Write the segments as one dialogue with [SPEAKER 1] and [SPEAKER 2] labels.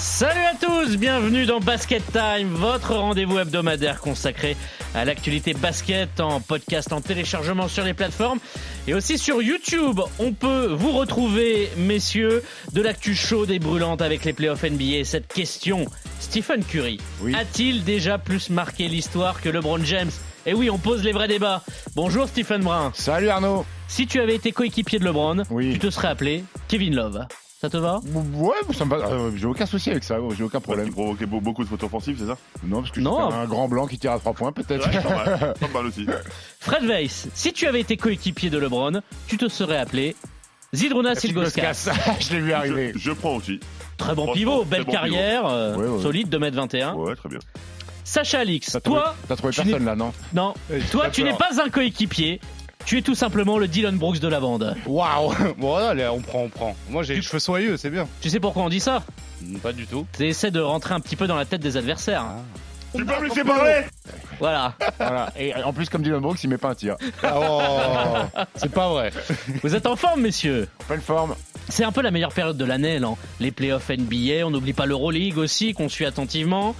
[SPEAKER 1] Salut à tous, bienvenue dans Basket Time, votre rendez-vous hebdomadaire consacré à l'actualité basket en podcast, en téléchargement sur les plateformes et aussi sur YouTube. On peut vous retrouver, messieurs, de l'actu chaude et brûlante avec les playoffs NBA. Cette question, Stephen Curry, a-t-il déjà plus marqué l'histoire que LeBron James? Et oui, on pose les vrais débats. Bonjour Stephen Brun.
[SPEAKER 2] Salut Arnaud.
[SPEAKER 1] Si tu avais été coéquipier de LeBron,
[SPEAKER 2] Oui.
[SPEAKER 1] tu te serais appelé Kevin Love. Ça te va?
[SPEAKER 2] Ouais, ça me va. euh, j'ai aucun souci avec ça, j'ai aucun
[SPEAKER 3] Problème. provoquait beau- beaucoup de fautes offensives, c'est ça?
[SPEAKER 2] Non, parce que
[SPEAKER 1] Non.
[SPEAKER 2] un grand blanc qui tire à 3 points, peut-être.
[SPEAKER 3] Ouais, pas mal. Pas mal aussi.
[SPEAKER 1] Fred Weiss, si tu avais été coéquipier de LeBron, tu te serais appelé Zidruna Silgoskas.
[SPEAKER 2] je l'ai vu arriver.
[SPEAKER 3] Je, je prends aussi.
[SPEAKER 1] Très bon pivot,
[SPEAKER 3] très
[SPEAKER 1] belle
[SPEAKER 3] bon
[SPEAKER 1] carrière, euh,
[SPEAKER 2] Ouais, ouais.
[SPEAKER 1] solide, 2m21.
[SPEAKER 3] Ouais, très bien.
[SPEAKER 1] Sacha Alix,
[SPEAKER 2] T'as trouvé,
[SPEAKER 1] toi,
[SPEAKER 2] t'as trouvé
[SPEAKER 1] tu
[SPEAKER 2] personne là, non?
[SPEAKER 1] Non, toi tu n'es pas un coéquipier, tu es tout simplement le Dylan Brooks de la bande.
[SPEAKER 4] Waouh Bon, allez, on prend, on prend. Moi, j'ai les cheveux soyeux, c'est bien.
[SPEAKER 1] Tu sais pourquoi on dit ça?
[SPEAKER 4] Pas du tout.
[SPEAKER 1] Tu essaies de rentrer un petit peu dans la tête des adversaires.
[SPEAKER 3] Tu peux me laisser parler?
[SPEAKER 1] Voilà.
[SPEAKER 2] Voilà. Et en plus, comme Dylan Brooks, il met pas un tir.
[SPEAKER 4] Oh, c'est pas vrai.
[SPEAKER 1] Vous êtes en forme, messieurs?
[SPEAKER 2] Pleine forme.
[SPEAKER 1] C'est un peu la meilleure période de l'année, là. Les playoffs NBA, on n'oublie pas l'Euroleague aussi, qu'on suit attentivement.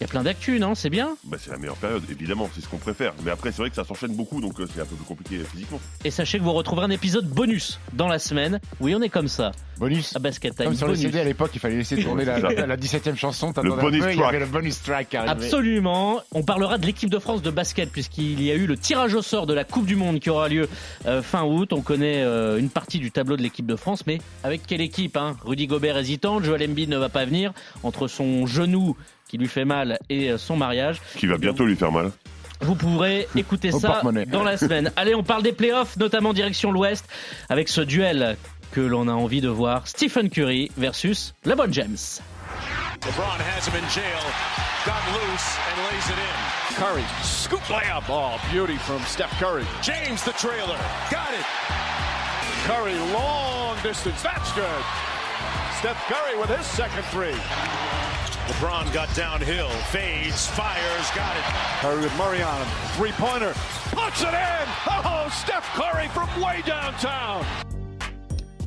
[SPEAKER 1] Il y a plein d'actu, non? C'est bien?
[SPEAKER 3] Bah, C'est la meilleure période, évidemment, c'est ce qu'on préfère. Mais après, c'est vrai que ça s'enchaîne beaucoup, donc euh, c'est un peu plus compliqué physiquement.
[SPEAKER 1] Et sachez que vous retrouverez un épisode bonus dans la semaine. Oui, on est comme ça,
[SPEAKER 2] Bonus.
[SPEAKER 1] à Basket Time.
[SPEAKER 2] Comme sur le
[SPEAKER 1] bonus.
[SPEAKER 2] CD à l'époque, il fallait laisser tourner la, la, la 17ème chanson.
[SPEAKER 3] Le bonus
[SPEAKER 2] peu, Il y
[SPEAKER 3] track.
[SPEAKER 2] avait le bonus track qui arrivait.
[SPEAKER 1] Absolument. On parlera de l'équipe de France de basket puisqu'il y a eu le tirage au sort de la Coupe du Monde qui aura lieu euh, fin août. On connaît euh, une partie du tableau de l'équipe de France, mais avec quelle équipe hein? Rudy Gobert hésitant, Joel Embiid ne va pas venir entre son genou qui lui fait mal et euh, son mariage.
[SPEAKER 3] Qui va bientôt lui faire mal.
[SPEAKER 1] Vous pourrez écouter ça dans la semaine. Allez, on parle des playoffs, notamment direction l'Ouest, avec ce duel que l'on a envie de voir Stephen Curry versus LeBron James.
[SPEAKER 5] LeBron has him in jail. Got loose and lays it in. Curry, scoop layup. Oh, beauty from Steph Curry. James the trailer. Got it. Curry, long distance. That's good. Steph Curry with his second three. LeBron got downhill, fades, fires, got it. Curry with Murray on him. Three pointer. Puts it in. Oh, Steph Curry from way downtown.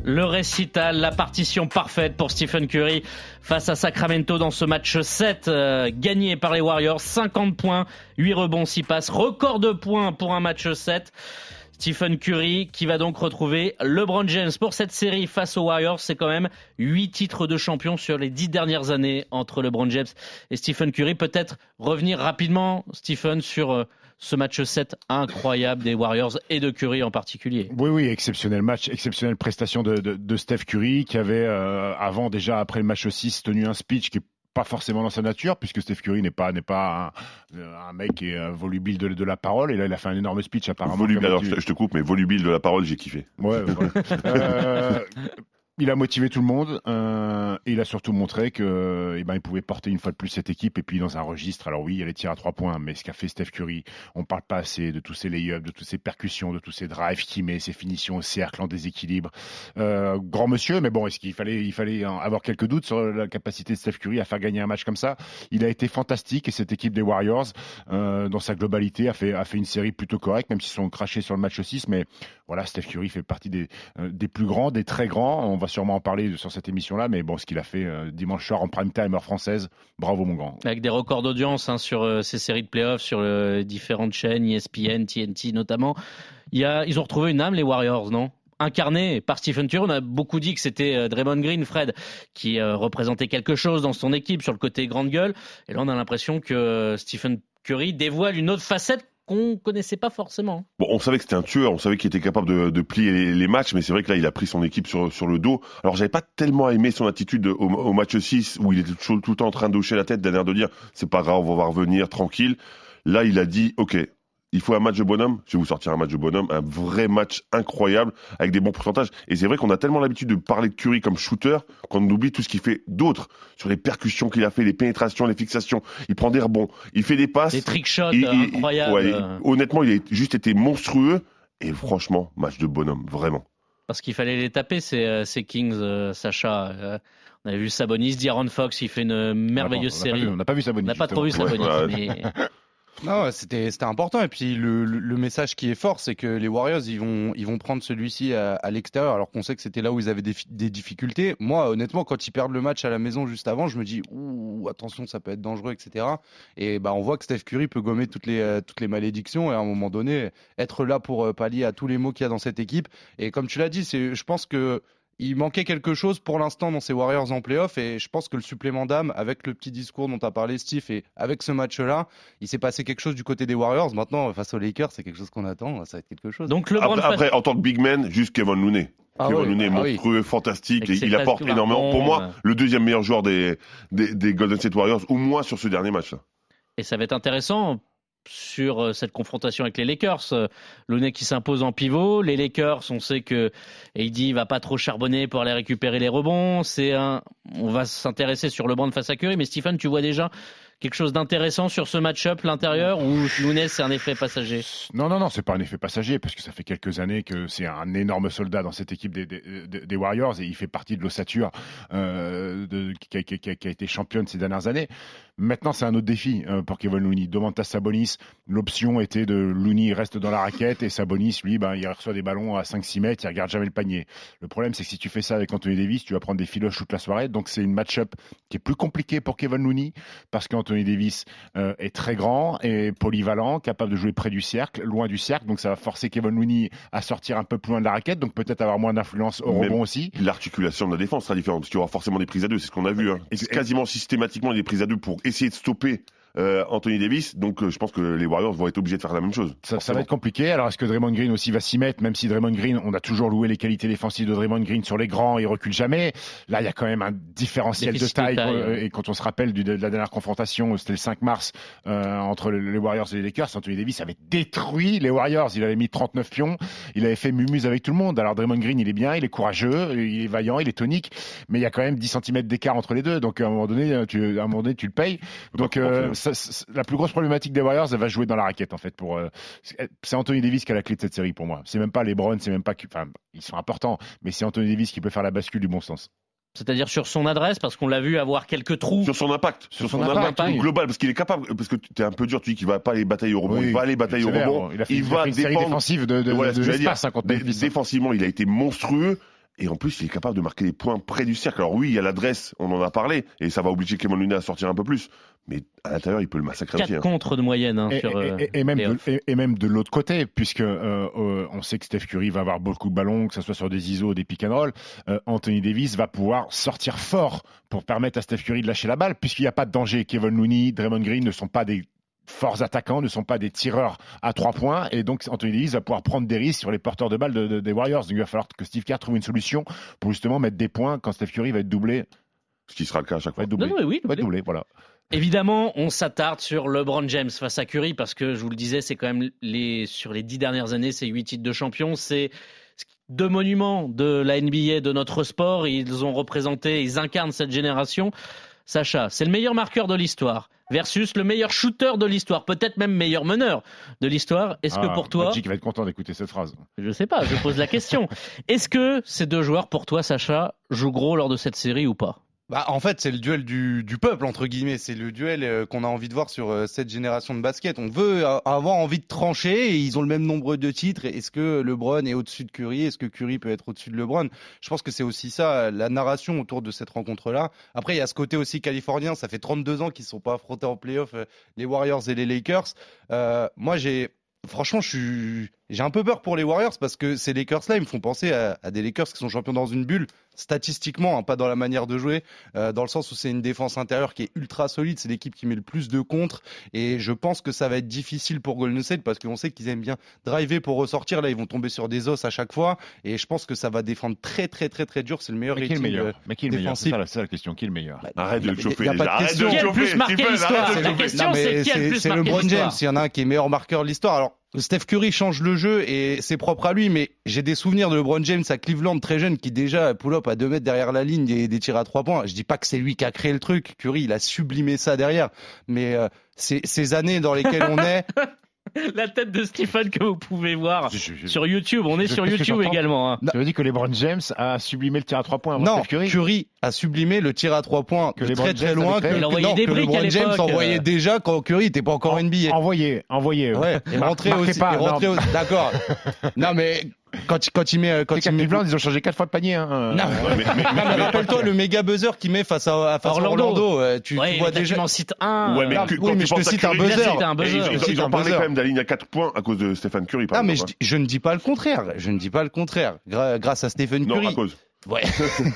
[SPEAKER 1] Le récital, la partition parfaite pour Stephen Curry face à Sacramento dans ce match 7 euh, gagné par les Warriors. 50 points, 8 rebonds, 6 passes, record de points pour un match 7. Stephen Curry qui va donc retrouver LeBron James pour cette série face aux Warriors. C'est quand même 8 titres de champion sur les 10 dernières années entre LeBron James et Stephen Curry. Peut-être revenir rapidement, Stephen, sur euh, ce match 7 incroyable des Warriors et de Curry en particulier.
[SPEAKER 2] Oui, oui, exceptionnel match, exceptionnelle prestation de, de, de Steph Curry qui avait euh, avant déjà après le match 6 tenu un speech qui est pas forcément dans sa nature puisque Steph Curry n'est pas n'est pas un, un mec qui est euh, volubile de, de la parole et là il a fait un énorme speech apparemment.
[SPEAKER 3] Volubile, alors
[SPEAKER 2] tu-
[SPEAKER 3] je te- coupe, mais volubile de la parole, j'ai kiffé.
[SPEAKER 2] Ouais, voilà. Euh, il a motivé tout le monde euh, et il a surtout montré que eh ben, il pouvait porter une fois de plus cette équipe et puis dans un registre. Alors oui, il y a les tirs à trois points, mais ce qu'a fait Steph Curry, on parle pas assez de tous ses lay-ups, de toutes ses percussions, de tous ses drives qu'il met, ses finitions au cercle, en déséquilibre. Euh, grand monsieur, mais bon, est-ce qu'il fallait, il fallait avoir quelques doutes sur la capacité de Steph Curry à faire gagner un match comme ça? Il a été fantastique et cette équipe des Warriors, euh, dans sa globalité, a fait, a fait une série plutôt correcte, même s'ils sont crachés sur le match 6, mais voilà, Steph Curry fait partie des, euh, des plus grands, des très grands. On va sûrement en parler sur cette émission-là, mais bon, ce qu'il a fait euh, dimanche soir en prime time heure française, bravo mon grand.
[SPEAKER 1] avec des records d'audience hein, sur euh, ces séries de playoffs, sur euh, différentes chaînes, ESPN, TNT notamment. Il y a, ils ont retrouvé une âme, les Warriors, non? Incarné par Stephen Curry, on a beaucoup dit que c'était euh, Draymond Green, Fred, qui représentait quelque chose dans son équipe sur le côté grande gueule. Et là, on a l'impression que Stephen Curry dévoile une autre facette qu'on connaissait pas forcément.
[SPEAKER 3] Bon, on savait que c'était un tueur, on savait qu'il était capable de, plier les, matchs, mais c'est vrai que là, il a pris son équipe sur, sur le dos. Alors, j'avais pas tellement aimé son attitude au, match 6, où il était tout, le temps en train de hocher la tête, d'aller de dire, c'est pas grave, on va revenir tranquille. Là, il a dit, OK, il faut un match de bonhomme. Je vais vous sortir un match de bonhomme, un vrai match incroyable avec des bons pourcentages. Et c'est vrai qu'on a tellement l'habitude de parler de Curry comme shooter qu'on oublie tout ce qu'il fait d'autre sur les percussions qu'il a fait, les pénétrations, les fixations. Il prend des rebonds, il fait des passes.
[SPEAKER 1] Des trick shots incroyables.
[SPEAKER 3] Ouais, honnêtement, il a juste été monstrueux. Et franchement, match de bonhomme, vraiment.
[SPEAKER 1] Parce qu'il fallait les taper, ces, euh, ces Kings, euh, Sacha. Euh, on avait vu Sabonis, D'Aaron Fox, il fait une merveilleuse série.
[SPEAKER 2] on n'a pas vu Sabonis.
[SPEAKER 1] On n'a pas trop vu Sabonis. mais...
[SPEAKER 4] Non, c'était c'était important et puis le, le, message qui est fort, c'est que les Warriors ils vont ils vont prendre celui-ci à, à l'extérieur alors qu'on sait que c'était là où ils avaient des, des, difficultés. Moi, honnêtement, quand ils perdent le match à la maison juste avant, je me dis ouh attention, ça peut être dangereux, etc. Et bah on voit que Steph Curry peut gommer toutes les euh, toutes les malédictions et à un moment donné être là pour euh, pallier à tous les maux qu'il y a dans cette équipe. Et comme tu l'as dit, c'est je pense que il manquait quelque chose pour l'instant dans ces Warriors en playoff et je pense que le supplément d'âme avec le petit discours dont as parlé Steve et avec ce match-là, il s'est passé quelque chose du côté des Warriors. Maintenant, face aux Lakers, c'est quelque chose qu'on attend, ça va être quelque chose.
[SPEAKER 3] Donc le après, après, en tant que big man, juste Kevin Looney. Ah Kevin Looney, ah monstrueux, fantastique, il apporte énormément. Pour moi, le deuxième meilleur joueur des, des, des Golden State Warriors, au moins sur ce dernier match.
[SPEAKER 1] Et ça va être intéressant sur euh, cette confrontation avec les Lakers. Euh, Looney qui s'impose en pivot. Les Lakers, on sait que AD va pas trop charbonner pour aller récupérer les rebonds. C'est un, on va s'intéresser sur le banc de face à Curry. Mais Stephen, tu vois déjà quelque chose d'intéressant sur ce match-up, l'intérieur, ou Lounès, c'est un effet passager
[SPEAKER 2] Non, non, non, c'est pas un effet passager, parce que ça fait quelques années que c'est un énorme soldat dans cette équipe des, Warriors, et il fait partie de l'ossature euh, qui, qui, qui, a été championne ces dernières années. Maintenant, c'est un autre défi euh, pour Kevin Looney. Domantas Sabonis, l'option était de Looney reste dans la raquette, et Sabonis, lui, ben, il reçoit des ballons à 5-6 mètres, il regarde jamais le panier. Le problème, c'est que si tu fais ça avec Anthony Davis, tu vas prendre des filoches toute la soirée, donc c'est une match-up qui est plus compliquée pour Kevin Looney, parce qu'en Anthony Davis euh, est très grand et polyvalent, capable de jouer près du cercle, loin du cercle. Donc ça va forcer Kevin Looney à sortir un peu plus loin de la raquette, donc peut-être avoir moins d'influence au rebond aussi.
[SPEAKER 3] L'articulation de la défense sera différente, parce qu'il y aura forcément des prises à deux, c'est ce qu'on a vu. Hein. Quasiment systématiquement des prises à deux pour essayer de stopper euh, Anthony Davis. Donc euh, je pense que les Warriors vont être obligés de faire la même chose.
[SPEAKER 2] Ça, ça va être compliqué. Alors est-ce que Draymond Green aussi va s'y mettre Même si Draymond Green, on a toujours loué les qualités défensives de Draymond Green sur les grands, il recule jamais. Là, il y a quand même un différentiel de taille. De taille euh, et quand on se rappelle du, de la dernière confrontation, c'était le 5 mars euh, entre les Warriors et les Lakers, Anthony Davis avait détruit les Warriors. Il avait mis 39 pions. Il avait fait mumuse avec tout le monde. Alors Draymond Green, il est bien, il est courageux, il est vaillant, il est tonique, mais il y a quand même 10 cm d'écart entre les deux. Donc à un moment donné, tu, à un moment donné, tu le payes. Donc euh, ça, la plus grosse problématique des Warriors, elle va jouer dans la raquette en fait. Pour euh, c'est Anthony Davis qui a la clé de cette série pour moi. C'est même pas les LeBron, c'est même pas, enfin ils sont importants, mais c'est Anthony Davis qui peut faire la bascule du bon sens.
[SPEAKER 1] C'est-à-dire sur son adresse, parce qu'on l'a vu avoir quelques trous.
[SPEAKER 3] Sur son impact, sur, son, impact, global, parce qu'il est capable, parce que tu es un peu dur, tu dis qu'il va pas aller batailler au rebond, il va aller batailler au rebond,
[SPEAKER 2] il, a fait, il, va une série défensive de, de, voilà, de, de dire,
[SPEAKER 3] défensivement, il a été monstrueux. Et en plus, il est capable de marquer des points près du cercle. Alors oui, il y a l'adresse, on en a parlé, et ça va obliger Kevin Looney à sortir un peu plus. Mais à l'intérieur, il peut le massacrer 4
[SPEAKER 1] aussi. Hein. contre de moyenne hein,
[SPEAKER 2] et,
[SPEAKER 1] sur,
[SPEAKER 2] et, et, même de, et, même de l'autre côté, puisque euh, euh, on sait que Steph Curry va avoir beaucoup de ballons, que ce soit sur des ISO, des pick and roll. Euh, Anthony Davis va pouvoir sortir fort pour permettre à Steph Curry de lâcher la balle, puisqu'il n'y a pas de danger. Kevin Looney, Draymond Green ne sont pas des forts attaquants, ne sont pas des tireurs à trois points, et donc Anthony Davis va pouvoir prendre des risques sur les porteurs de balles de, de, des Warriors. Donc il va falloir que Steve Kerr trouve une solution pour justement mettre des points quand Steph Curry va être doublé.
[SPEAKER 3] Ce qui sera le cas à chaque fois.
[SPEAKER 2] Va être doublé.
[SPEAKER 1] Non, non, oui,
[SPEAKER 2] va être doublé, voilà.
[SPEAKER 1] Évidemment, on s'attarde sur LeBron James face à Curry parce que je vous le disais, c'est quand même les sur les dix dernières années, c'est huit titres de champion, c'est deux monuments de la NBA, de notre sport. Ils ont représenté, ils incarnent cette génération. Sacha, c'est le meilleur marqueur de l'histoire versus le meilleur shooter de l'histoire, peut-être même meilleur meneur de l'histoire. Est-ce
[SPEAKER 2] ah,
[SPEAKER 1] que pour toi,
[SPEAKER 2] Magic va être content d'écouter cette phrase.
[SPEAKER 1] Je sais pas, je pose la question. Est-ce que ces deux joueurs, pour toi, Sacha, jouent gros lors de cette série ou pas?
[SPEAKER 4] Bah, en fait, c'est le duel du, peuple, entre guillemets. C'est le duel euh, qu'on a envie de voir sur euh, cette génération de basket. On veut euh, avoir envie de trancher et ils ont le même nombre de titres. Est-ce que LeBron est au-dessus de Curry? Est-ce que Curry peut être au-dessus de LeBron? Je pense que c'est aussi ça, la narration autour de cette rencontre-là. Après, il y a ce côté aussi californien. Ça fait 32 ans qu'ils ne sont pas affrontés en playoff, les Warriors et les Lakers. Moi, j'ai. Franchement, je suis j'ai un peu peur pour les Warriors parce que ces Lakers-là, ils me font penser à, à, des Lakers qui sont champions dans une bulle, statistiquement, hein, pas dans la manière de jouer, euh, dans le sens où c'est une défense intérieure qui est ultra solide, c'est l'équipe qui met le plus de contre, et je pense que ça va être difficile pour Golden State parce qu'on sait qu'ils aiment bien driver pour ressortir, là ils vont tomber sur des os à chaque fois, et je pense que ça va défendre très très très très dur, c'est le meilleur
[SPEAKER 2] Mais qui est le meilleur
[SPEAKER 4] euh,
[SPEAKER 2] Mais qui est le meilleur. C'est ça, la- question. Qui est le meilleur
[SPEAKER 4] Bah,
[SPEAKER 3] Arrête de
[SPEAKER 4] y a-
[SPEAKER 3] le chauffer.
[SPEAKER 4] y a pas de.
[SPEAKER 3] Arrête
[SPEAKER 4] question.
[SPEAKER 3] de
[SPEAKER 1] Qui a le plus marqué l'histoire La question, c'est qui a le plus
[SPEAKER 4] c'est LeBron James. Il y en a un qui est meilleur marqueur de l'histoire. Alors, Steph Curry change le jeu et c'est propre à lui, mais j'ai des souvenirs de LeBron James à Cleveland très jeune qui déjà pull-up à 2 mètres derrière la ligne des, des tirs à 3 points. Je dis pas que c'est lui qui a créé le truc. Curry, il a sublimé ça derrière. Mais euh, ces, ces années dans lesquelles on est,
[SPEAKER 1] La tête de Stephen que vous pouvez voir
[SPEAKER 2] Je- je- je-
[SPEAKER 1] sur YouTube. On est
[SPEAKER 2] je-
[SPEAKER 1] sur YouTube également. hein.
[SPEAKER 2] Tu veux dire que LeBron James a sublimé le tir à 3 points avant
[SPEAKER 4] non,
[SPEAKER 2] Curry
[SPEAKER 4] Curry a sublimé le tir à 3 points
[SPEAKER 2] Que
[SPEAKER 4] de très très
[SPEAKER 2] James
[SPEAKER 4] loin. Que.
[SPEAKER 1] Il envoyait
[SPEAKER 4] non,
[SPEAKER 1] des
[SPEAKER 4] que
[SPEAKER 1] briques à
[SPEAKER 4] LeBron James envoyait
[SPEAKER 1] euh.
[SPEAKER 4] déjà quand Curry n'était pas encore NBA.
[SPEAKER 2] Envoyé, envoyé.
[SPEAKER 4] Ouais, et
[SPEAKER 2] Mar-
[SPEAKER 4] rentré
[SPEAKER 2] marquez
[SPEAKER 4] aussi.
[SPEAKER 2] pas,
[SPEAKER 4] et rentré
[SPEAKER 2] non.
[SPEAKER 4] aussi- D'accord. non, mais quand, il- quand il met. Quand
[SPEAKER 2] C'est qu'à
[SPEAKER 4] il met
[SPEAKER 2] Cleveland, ils ont changé 4 fois de panier. Hein.
[SPEAKER 4] Non,
[SPEAKER 3] Ouais, mais- mais-
[SPEAKER 4] Non, mais rappelle-toi le méga buzzer qu'il met face à, face
[SPEAKER 1] Orlando.
[SPEAKER 4] Orlando. euh, Tu, tu
[SPEAKER 1] Ouais,
[SPEAKER 4] vois
[SPEAKER 1] mais
[SPEAKER 4] déjà.
[SPEAKER 1] tu m'en cites un.
[SPEAKER 3] Ouais, mais
[SPEAKER 1] euh,
[SPEAKER 3] que-
[SPEAKER 4] oui,
[SPEAKER 3] quand
[SPEAKER 4] mais
[SPEAKER 3] tu
[SPEAKER 4] je te cite un buzzer.
[SPEAKER 3] Ils, ont parlé quand même d'aligner à 4 points à cause de Stephen Curry, par
[SPEAKER 4] Ah, mais je, ne dis pas le contraire. Je ne dis pas le contraire. Grâce à Stephen
[SPEAKER 3] Non,
[SPEAKER 4] Curry. Ouais.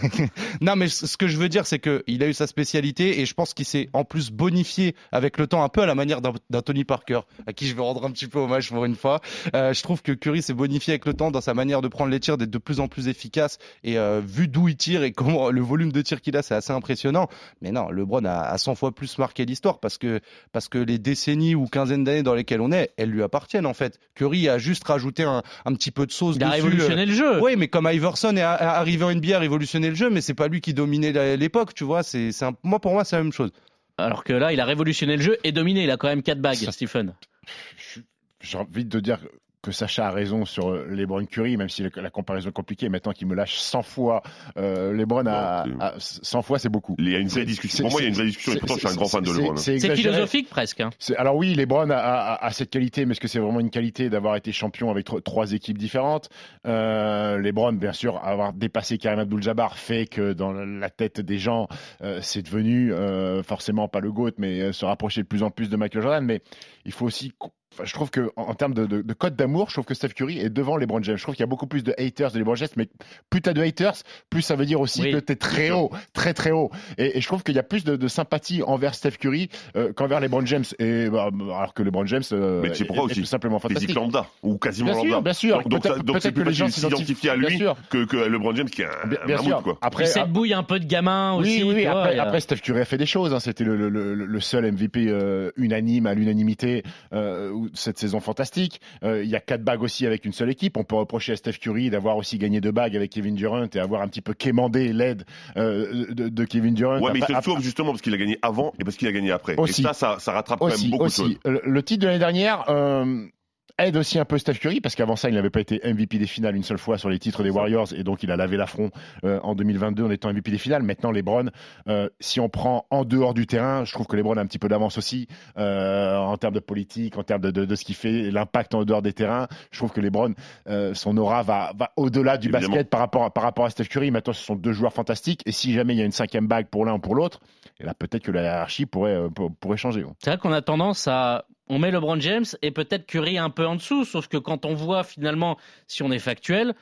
[SPEAKER 4] non, mais ce que je veux dire, c'est que il a eu sa spécialité et je pense qu'il s'est en plus bonifié avec le temps, un peu à la manière d'un Tony Parker, à qui je vais rendre un petit peu hommage pour une fois. Euh, je trouve que Curry s'est bonifié avec le temps dans sa manière de prendre les tirs, d'être de plus en plus efficace et euh, vu d'où il tire et comment le volume de tir qu'il a, c'est assez impressionnant. Mais non, LeBron a, a 100 fois plus marqué l'histoire parce que parce que les décennies ou quinzaines d'années dans lesquelles on est, elles lui appartiennent en fait. Curry a juste rajouté un, un petit peu de sauce
[SPEAKER 1] Il a
[SPEAKER 4] dessus.
[SPEAKER 1] révolutionné le jeu.
[SPEAKER 4] Oui, mais comme Iverson est arrivé en NBA à révolutionner le jeu, mais c'est pas lui qui dominait l'époque, tu vois. C'est, c'est un- moi pour moi c'est la même chose.
[SPEAKER 1] Alors que là, il a révolutionné le jeu et dominé. Il a quand même 4 bagues,
[SPEAKER 2] Ça-
[SPEAKER 1] Stephen.
[SPEAKER 2] J'ai envie de dire que Sacha a raison sur euh, LeBron Curry, même si la, comparaison est compliquée. Maintenant qu'il me lâche 100 fois, euh, LeBron a,
[SPEAKER 3] Non,
[SPEAKER 2] a- 100 fois, c'est beaucoup.
[SPEAKER 3] Il y a une vraie discussion. Pour moi, il y a une vraie discussion. Et pourtant, je suis un grand fan de LeBron. hein.
[SPEAKER 2] c'est
[SPEAKER 1] philosophique presque. hein.
[SPEAKER 2] C'est- Alors oui, LeBron a, a, a cette qualité, mais est-ce que c'est vraiment une qualité d'avoir été champion avec tro- trois équipes différentes? Euh, LeBron, bien sûr, avoir dépassé Karim Abdul-Jabbar fait que dans la tête des gens, euh, c'est devenu euh, forcément pas le GOAT, mais euh, se rapprocher de plus en plus de Michael Jordan. Mais il faut aussi... enfin, je trouve que en, en termes de, de, de code d'amour, je trouve que Steph Curry est devant LeBron James. Je trouve qu'il y a beaucoup plus de haters de LeBron James, mais plus t'as de haters, plus ça veut dire aussi
[SPEAKER 1] Oui,
[SPEAKER 2] que t'es très haut, très très haut. Et, et je trouve qu'il y a plus de, de sympathie envers Steph Curry euh, qu'envers LeBron James. Et bah, alors que LeBron James euh,
[SPEAKER 3] Mais tu sais
[SPEAKER 2] est-
[SPEAKER 3] pourquoi
[SPEAKER 2] est
[SPEAKER 3] aussi
[SPEAKER 2] tout simplement
[SPEAKER 3] Physique
[SPEAKER 2] fantastique.
[SPEAKER 3] lambda, ou quasiment
[SPEAKER 2] Bien
[SPEAKER 3] lambda.
[SPEAKER 2] sûr, bien sûr.
[SPEAKER 3] Donc, c'est
[SPEAKER 2] que
[SPEAKER 3] plus
[SPEAKER 2] les gens
[SPEAKER 3] s'identifier à lui que, que LeBron James qui est un,
[SPEAKER 2] Bien,
[SPEAKER 3] un
[SPEAKER 2] bien
[SPEAKER 3] mammouth,
[SPEAKER 2] sûr.
[SPEAKER 3] quoi.
[SPEAKER 2] Après,
[SPEAKER 1] Et cette bouille un peu de gamin aussi.
[SPEAKER 2] oui, Après, Steph Curry a fait des choses. hein. C'était le, le, le, le seul MVP euh, unanime à l'unanimité euh, cette saison fantastique. Euh, il y a quatre bagues aussi avec une seule équipe. On peut reprocher à Steph Curry d'avoir aussi gagné deux bagues avec Kevin Durant et avoir un petit peu quémandé l'aide euh, de, de Kevin Durant.
[SPEAKER 3] Ouais, mais il se sauve justement parce qu'il a gagné avant et parce qu'il a gagné après.
[SPEAKER 2] Aussi.
[SPEAKER 3] Et ça, ça, ça rattrape quand même
[SPEAKER 2] aussi,
[SPEAKER 3] beaucoup de
[SPEAKER 2] aussi.
[SPEAKER 3] choses.
[SPEAKER 2] Le, le titre de l'année dernière euh, aide aussi un peu Steph Curry parce qu'avant ça, il n'avait pas été MVP des finales une seule fois sur les titres des Warriors et donc il a lavé l'affront euh, en 2022 en étant MVP des finales. Maintenant, LeBron, euh, si on prend en dehors du terrain, je trouve que LeBron a un petit peu d'avance aussi euh, en termes de politique, en termes de, de, de ce qu'il fait, l'impact en dehors des terrains. Je trouve que LeBron, euh, son aura va, va au-delà du
[SPEAKER 3] Évidemment.
[SPEAKER 2] basket par rapport, à, par rapport à Steph Curry. Maintenant, ce sont deux joueurs fantastiques et si jamais il y a une cinquième bague pour l'un ou pour l'autre, et là peut-être que la hiérarchie pourrait, euh, pour- pourrait changer.
[SPEAKER 1] C'est vrai qu'on a tendance à. On met LeBron James et peut-être Curry un peu en dessous, sauf que quand on voit finalement, si on est factuel,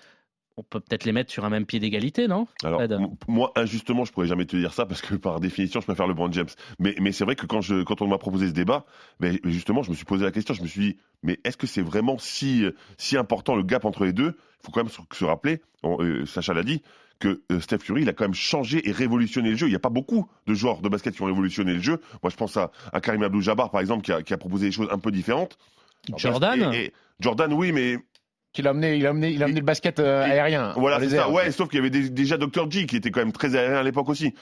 [SPEAKER 1] on peut peut-être les mettre sur un même pied d'égalité, non
[SPEAKER 3] Alors, moi, injustement, je pourrais jamais te dire ça parce que par définition, je préfère LeBron James. Mais, mais c'est vrai que quand, je, quand on m'a proposé ce débat, ben, justement, je me suis posé la question. Je me suis dit, mais est-ce que c'est vraiment si, si important le gap entre les deux? Il faut quand même se, se rappeler, on- euh, Sacha l'a dit, que euh, Steph Curry, il a quand même changé et révolutionné le jeu. Il n'y a pas beaucoup de joueurs de basket qui ont révolutionné le jeu. Moi, je pense à, à Karim Abdul-Jabbar, par exemple, qui a, qui a proposé des choses un peu différentes.
[SPEAKER 1] Jordan
[SPEAKER 3] Et- et Jordan, oui, mais
[SPEAKER 2] qu'il a amené, il a amené, il a amené le basket euh, aérien.
[SPEAKER 3] Voilà, c'est ça. Ouais, sauf qu'il y avait des- déjà Dr. J qui était quand même très aérien à l'époque aussi.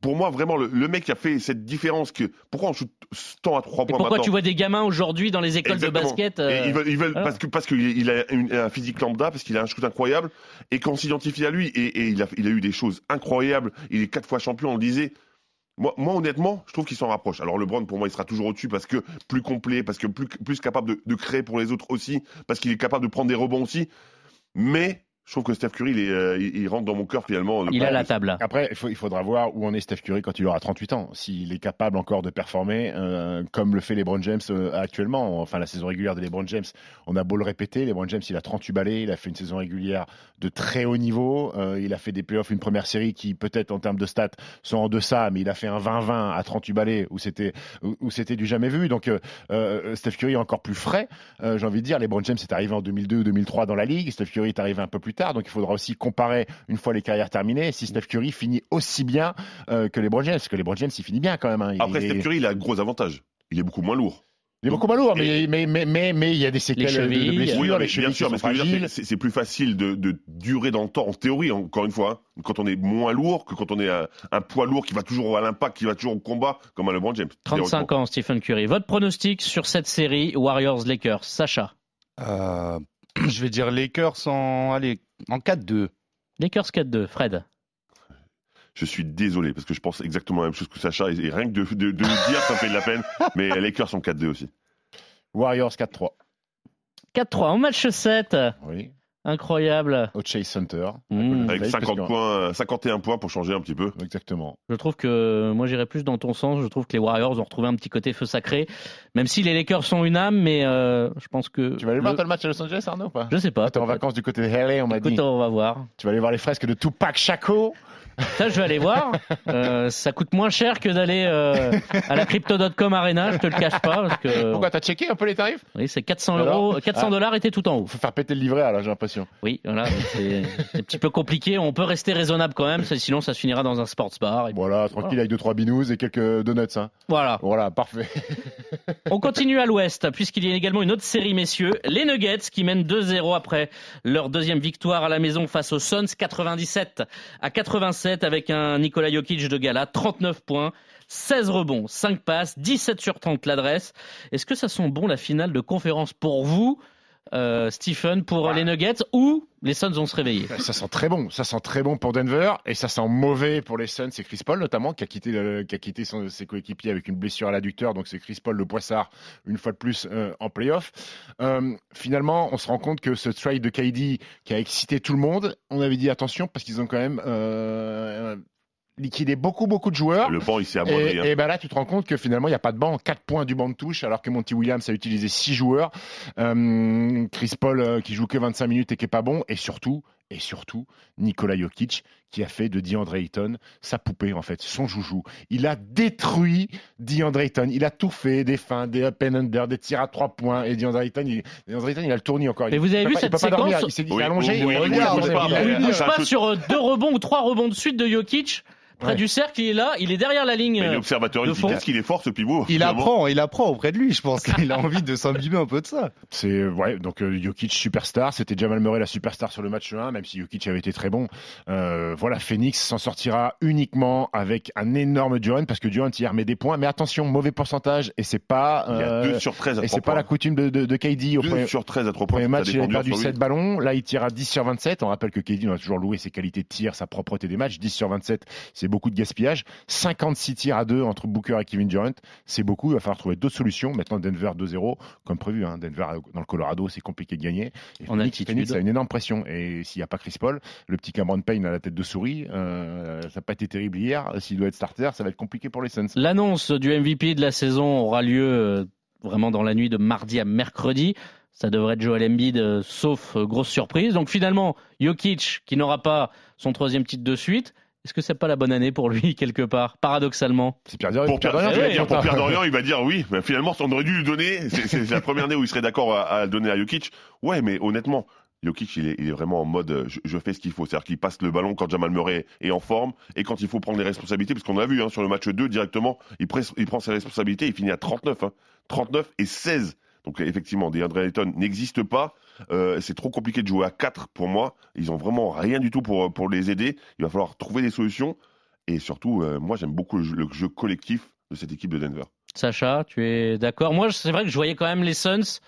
[SPEAKER 3] Pour moi, vraiment, le, le mec qui a fait cette différence que pourquoi on shoot tant à trois
[SPEAKER 1] Et
[SPEAKER 3] points
[SPEAKER 1] pourquoi
[SPEAKER 3] maintenant
[SPEAKER 1] tu vois des gamins aujourd'hui dans les écoles
[SPEAKER 3] Exactement.
[SPEAKER 1] de basket
[SPEAKER 3] Et
[SPEAKER 1] euh,
[SPEAKER 3] ils veulent, ils veulent-
[SPEAKER 1] voilà.
[SPEAKER 3] parce que parce qu'il il a une- un physique lambda, parce qu'il a un shoot incroyable, et qu'on s'identifie à lui, et, et il, a, il a eu des choses incroyables. Il est quatre fois champion, on le disait. Moi, moi honnêtement, je trouve qu'il s'en rapproche. Alors LeBron, pour moi, il sera toujours au-dessus parce que plus complet, parce que plus, plus capable de, de créer pour les autres aussi, parce qu'il est capable de prendre des rebonds aussi. Mais Je trouve que Steph Curry, il, est, euh, il, il rentre dans mon cœur finalement.
[SPEAKER 1] Il a la table.
[SPEAKER 2] Après, il, faut- il faudra voir où en est Steph Curry quand il aura 38 ans. S'il est capable encore de performer euh, comme le fait LeBron James euh, actuellement. Enfin, la saison régulière de LeBron James, on a beau le répéter, LeBron James, il a 38 balais, il a fait une saison régulière de très haut niveau. euh, il a fait des playoffs, une première série qui peut-être en termes de stats sont en deçà, mais il a fait un 20-20 à 38 balais où c'était où, où c'était du jamais vu. Donc, Steph Curry est encore plus frais. Euh, J'ai envie de dire, LeBron James est arrivé en 2002-2003 dans la ligue. Steph Curry est arrivé un peu plus tard, donc il faudra aussi comparer une fois les carrières terminées si Steph Curry finit aussi bien euh, que LeBron James, parce que LeBron James il finit bien quand même. hein. Il,
[SPEAKER 3] Après,
[SPEAKER 2] est,
[SPEAKER 3] Steph Curry, il a un gros avantage. Il est beaucoup moins lourd.
[SPEAKER 2] il est beaucoup moins lourd, mais mais mais mais mais il y a des séquelles de- blessures,
[SPEAKER 3] Oui,
[SPEAKER 2] les chevilles
[SPEAKER 3] bien
[SPEAKER 2] qui
[SPEAKER 3] sûr,
[SPEAKER 2] sont
[SPEAKER 3] mais c'est- plus facile de, de durer dans le temps, en théorie, encore une fois, hein, quand on est moins lourd que quand on est un, un poids lourd qui va toujours à l'impact, qui va toujours au combat, comme un LeBron James.
[SPEAKER 1] 35 ans, Stephen Curry. Votre pronostic sur cette série Warriors-Lakers Sacha?
[SPEAKER 4] Euh, je vais dire Lakers en, allez, en 4-2.
[SPEAKER 1] Lakers 4-2. Fred
[SPEAKER 3] Je suis désolé, parce que je pense exactement la même chose que Sacha, et, et rien que de, de, de le dire, ça me fait de la peine, mais les Lakers sont 4-2 aussi.
[SPEAKER 2] Warriors 4-3.
[SPEAKER 1] 4-3 en match 7.
[SPEAKER 2] Oui.
[SPEAKER 1] Incroyable.
[SPEAKER 2] Au Chase Center.
[SPEAKER 1] Mmh.
[SPEAKER 3] Avec
[SPEAKER 2] Parce
[SPEAKER 3] 50
[SPEAKER 2] que-
[SPEAKER 3] points, 51 points pour changer un petit peu.
[SPEAKER 2] Exactement.
[SPEAKER 1] Je trouve que moi j'irais plus dans ton sens. Je trouve que les Warriors ont retrouvé un petit côté feu sacré, même si les Lakers sont une âme, mais euh, je pense que.
[SPEAKER 2] Tu vas aller voir
[SPEAKER 1] le-
[SPEAKER 2] toi, le match à Los Angeles, Arnaud ou pas?
[SPEAKER 1] Je sais pas.
[SPEAKER 2] T'es en vacances du côté de LA, on m'a
[SPEAKER 1] Écoute,
[SPEAKER 2] dit.
[SPEAKER 1] on va voir.
[SPEAKER 2] Tu vas aller voir les fresques de Tupac Shakur.
[SPEAKER 1] Ça, je vais aller voir. Euh, ça coûte moins cher que d'aller euh, à la Crypto.com Arena, je te le cache pas, parce que
[SPEAKER 2] Pourquoi t'as checké un peu les tarifs?
[SPEAKER 1] Oui, c'est 400
[SPEAKER 2] Alors
[SPEAKER 1] euros, 400
[SPEAKER 2] Ah.
[SPEAKER 1] dollars était tout en haut.
[SPEAKER 2] Faut faire péter le livret là, j'ai l'impression.
[SPEAKER 1] Oui, voilà, c'est un petit peu compliqué. On peut rester raisonnable quand même, sinon ça se finira dans un sports bar. Et
[SPEAKER 2] Voilà, tranquille avec deux trois binous et quelques donuts. Hein.
[SPEAKER 1] Voilà.
[SPEAKER 2] Voilà, parfait.
[SPEAKER 1] On continue à l'ouest, puisqu'il y a également une autre série, messieurs. Les Nuggets qui mènent 2-0 après leur deuxième victoire à la maison face aux Suns, 97 à 87, avec un Nikola Jokic de gala, 39 points. 16 rebonds, 5 passes, 17 sur 30 l'adresse. Est-ce que ça sent bon la finale de conférence pour vous, euh, Stephen, pour les Nuggets, ou les Suns vont se réveiller
[SPEAKER 2] Ça sent très bon, ça sent très bon pour Denver et ça sent mauvais pour les Suns. C'est Chris Paul notamment qui a quitté, le- qui a quitté son- ses coéquipiers avec une blessure à l'adducteur. Donc c'est Chris Paul le poissard une fois de plus euh, en playoff. Euh, finalement, on se rend compte que ce trade de KD qui a excité tout le monde, on avait dit attention parce qu'ils ont quand même liquidé beaucoup beaucoup de joueurs.
[SPEAKER 3] Le banc, il s'est amoindri.
[SPEAKER 2] Et,
[SPEAKER 3] hein.
[SPEAKER 2] et ben là, tu te rends compte que finalement, il n'y a pas de banc, 4 points du banc de touche, alors que Monty Williams a utilisé 6 joueurs. Euh, Chris Paul euh, qui joue que 25 minutes et qui est pas bon. Et surtout, et surtout, Nikola Jokic qui a fait de DeAndre Ayton sa poupée, en fait, son joujou. Il a détruit DeAndre Ayton. Il a tout fait, des fins, des up and under, des tirs à 3 points. Et DeAndre Ayton, il, DeAndre Ayton, il a le tournis encore.
[SPEAKER 1] Mais
[SPEAKER 2] Il
[SPEAKER 1] vous avez vu
[SPEAKER 2] pas- il
[SPEAKER 1] cette
[SPEAKER 2] pas dormir.
[SPEAKER 1] séquence
[SPEAKER 2] Il s'est
[SPEAKER 3] Oui,
[SPEAKER 2] il est allongé.
[SPEAKER 3] oui,
[SPEAKER 2] il
[SPEAKER 3] oui,
[SPEAKER 2] il il
[SPEAKER 1] Il
[SPEAKER 3] oui,
[SPEAKER 1] bouge pas
[SPEAKER 3] peut-
[SPEAKER 1] sur euh, deux rebonds ou trois rebonds de suite de Jokic. Près
[SPEAKER 2] Ouais.
[SPEAKER 1] du cercle, il est là, il est derrière la ligne.
[SPEAKER 3] Mais
[SPEAKER 1] euh,
[SPEAKER 3] l'observateur, il qu'il est fort ce pivot.
[SPEAKER 4] Il
[SPEAKER 3] finalement.
[SPEAKER 4] apprend, il apprend auprès de lui, je pense. Il a envie de s'imbiber un peu de ça.
[SPEAKER 2] C'est ouais, donc euh, Jokic superstar, c'était Jamal Murray la superstar sur le match 1, même si Jokic avait été très bon. Euh, voilà, Phoenix s'en sortira uniquement avec un énorme Durant parce que Durant hier met des points, mais attention, mauvais pourcentage et c'est pas
[SPEAKER 3] Il y a
[SPEAKER 2] euh,
[SPEAKER 3] 2 sur 13 à
[SPEAKER 2] et
[SPEAKER 3] 3
[SPEAKER 2] c'est pas la coutume de, de, de KD au
[SPEAKER 3] 2
[SPEAKER 2] premier,
[SPEAKER 3] sur 13 à 3 points.
[SPEAKER 2] match, il
[SPEAKER 3] dur
[SPEAKER 2] perdu
[SPEAKER 3] sur lui.
[SPEAKER 2] 7 ballons, là il tire à 10 sur 27. On rappelle que KD on a toujours loué ses qualités de tir, sa propreté des matchs, 10 sur 27, c'est beaucoup de gaspillage. 56 tirs à 2 entre Booker et Kevin Durant, c'est beaucoup, il va falloir trouver d'autres solutions. Maintenant Denver 2-0 comme prévu hein. Denver dans le Colorado, c'est compliqué de gagner. Et
[SPEAKER 1] En
[SPEAKER 2] Phoenix. Phoenix a une énorme pression. Et s'il n'y a pas Chris Paul, le petit Cameron Payne à la tête de souris, euh, ça n'a pas été terrible hier. S'il doit être starter, ça va être compliqué pour les Suns.
[SPEAKER 1] L'annonce du MVP de la saison aura lieu euh, vraiment dans la nuit de mardi à mercredi. Ça devrait être Joel Embiid, euh, sauf grosse surprise. Donc finalement, Jokic, qui n'aura pas son troisième titre de suite, est-ce que c'est pas la bonne année pour lui, quelque part, paradoxalement?
[SPEAKER 2] C'est Pierre Dorian.
[SPEAKER 3] Pour Pierre,
[SPEAKER 2] Dorian,
[SPEAKER 3] je vais
[SPEAKER 1] oui,
[SPEAKER 3] dire, pour
[SPEAKER 2] attends.
[SPEAKER 3] Pierre Dorian, il va dire oui, mais finalement, on aurait dû lui donner. C'est la première année où il serait d'accord à, à le donner à Jokic. Ouais, mais honnêtement, Jokic, il est, il est vraiment en mode je, je fais ce qu'il faut. C'est-à-dire qu'il passe le ballon quand Jamal Murray est en forme et quand il faut prendre les responsabilités, parce qu'on a vu hein, sur le match 2 directement, il, presse- il prend ses responsabilités, il finit à 39. hein. 39 et 16. Donc effectivement, DeAndre Ayton n'existe pas. Euh, c'est trop compliqué de jouer à 4 pour moi. Ils ont vraiment rien du tout pour, pour les aider. Il va falloir trouver des solutions. Et surtout, euh, moi j'aime beaucoup le jeu, le jeu collectif de cette équipe de Denver.
[SPEAKER 1] Sacha, tu es d'accord? Moi, c'est vrai que je voyais quand même les Suns,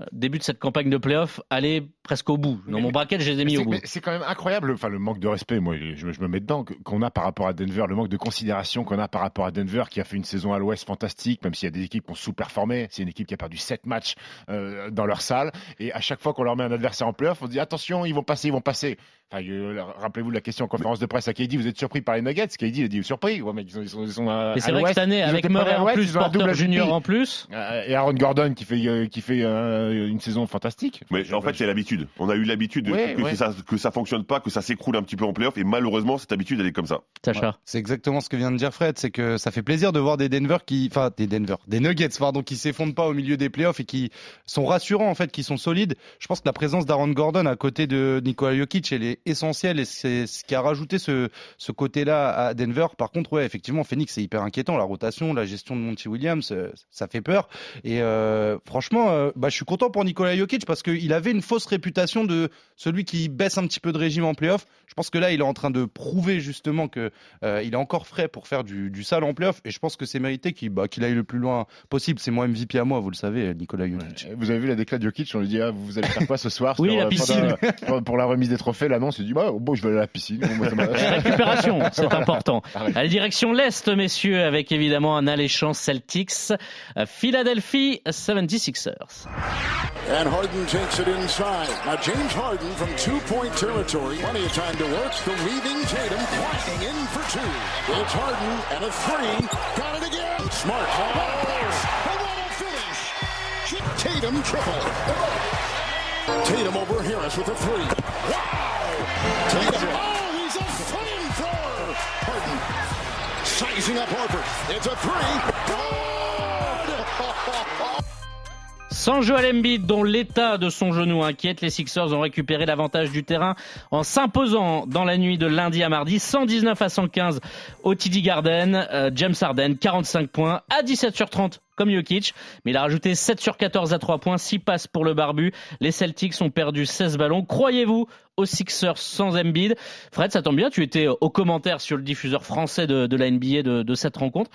[SPEAKER 1] euh, début de cette campagne de playoff, aller presque au bout. Dans
[SPEAKER 2] Mais-
[SPEAKER 1] mon bracket, je les ai mis au bout.
[SPEAKER 2] mais C'est quand même incroyable, enfin le manque de respect, moi je, je me mets dedans, qu'on a par rapport à Denver, le manque de considération qu'on a par rapport à Denver, qui a fait une saison à l'Ouest fantastique, même s'il y a des équipes qui ont sous-performé. C'est une équipe qui a perdu 7 matchs euh, dans leur salle, et à chaque fois qu'on leur met un adversaire en playoff, on dit attention, ils vont passer, ils vont passer. Enfin, euh, Rappelez-vous de la question en conférence de presse à KD, vous êtes surpris par les Nuggets? KD il a dit surpris, ouais, mais ils sont, ils sont, ils sont à,
[SPEAKER 1] Et c'est vrai que
[SPEAKER 2] l'Ouest.
[SPEAKER 1] cette année, avec Murray
[SPEAKER 2] à
[SPEAKER 1] en
[SPEAKER 2] l'Ouest,
[SPEAKER 1] plus,
[SPEAKER 2] ils ont un double.
[SPEAKER 1] Junior en plus.
[SPEAKER 2] Euh, et Aaron Gordon qui fait, euh, qui fait euh, une saison fantastique.
[SPEAKER 3] Mais en fait, c'est l'habitude. On a eu l'habitude
[SPEAKER 2] Ouais,
[SPEAKER 3] que,
[SPEAKER 2] ouais.
[SPEAKER 3] ça que ça fonctionne pas, que ça s'écroule un petit peu en playoff, et malheureusement, cette habitude, elle est comme ça.
[SPEAKER 1] Sacha.
[SPEAKER 4] C'est exactement ce que vient de dire Fred, c'est que ça fait plaisir de voir des Denver qui, enfin des Denver, des Nuggets, pardon, qui s'effondrent pas au milieu des playoffs et qui sont rassurants en fait, qui sont solides. Je pense que la présence d'Aaron Gordon à côté de Nikola Jokic, elle est essentielle et c'est ce qui a rajouté ce, ce côté-là à Denver. Par contre, ouais, effectivement, Phoenix c'est hyper inquiétant, la rotation, la gestion de Monty Williams, euh, ça fait peur. Et euh, franchement, euh, bah, je suis content pour Nikola Jokic parce qu'il avait une fausse réputation de celui qui baisse un petit peu de régime en playoff. Je pense que là, il est en train de prouver justement que euh, il est encore frais pour faire du, du sale en playoff et je pense que c'est mérité qu'il bah, qu'il aille le plus loin possible. C'est mon MVP à moi, vous le savez, Nicolas Jokic.
[SPEAKER 2] Vous avez vu la déclat de Jokic On lui dit ah, vous allez faire quoi ce soir?
[SPEAKER 1] Oui,
[SPEAKER 2] Sur,
[SPEAKER 1] la
[SPEAKER 2] euh,
[SPEAKER 1] piscine.
[SPEAKER 2] pendant- pour, pour la remise des trophées, l'annonce, il dit bah, bon, je vais aller à la piscine. Bon, moi,
[SPEAKER 1] La récupération, c'est important.
[SPEAKER 2] Arrête.
[SPEAKER 1] Allez, direction l'Est, messieurs, avec évidemment un alléchant Celtics. Euh, Philadelphie 76ers.
[SPEAKER 5] And Harden takes it inside. Now James Harden from two-point territory. Plenty of time to work. The leaving Tatum climbing in for two. It's Harden and a three. Got it again. Smart. What a pass. And what a finish. Tatum triple. Tatum over Harris with a three. Wow. Tatum. Oh, he's a flamethrower. Harden sizing up Harper. It's a three. Good.
[SPEAKER 1] Sans Joel Embiid, dont l'état de son genou inquiète, les Sixers ont récupéré l'avantage du terrain en s'imposant dans la nuit de lundi à mardi, 119 à 115 au TD Garden. Euh, James Harden, 45 points à 17 sur 30 comme Jokic, mais il a rajouté 7 sur 14 à 3 points, 6 passes pour le barbu. Les Celtics ont perdu 16 ballons. Croyez-vous aux Sixers sans Embiid? Fred, ça tombe bien, tu étais au commentaire sur le diffuseur français de, la NBA de, cette rencontre.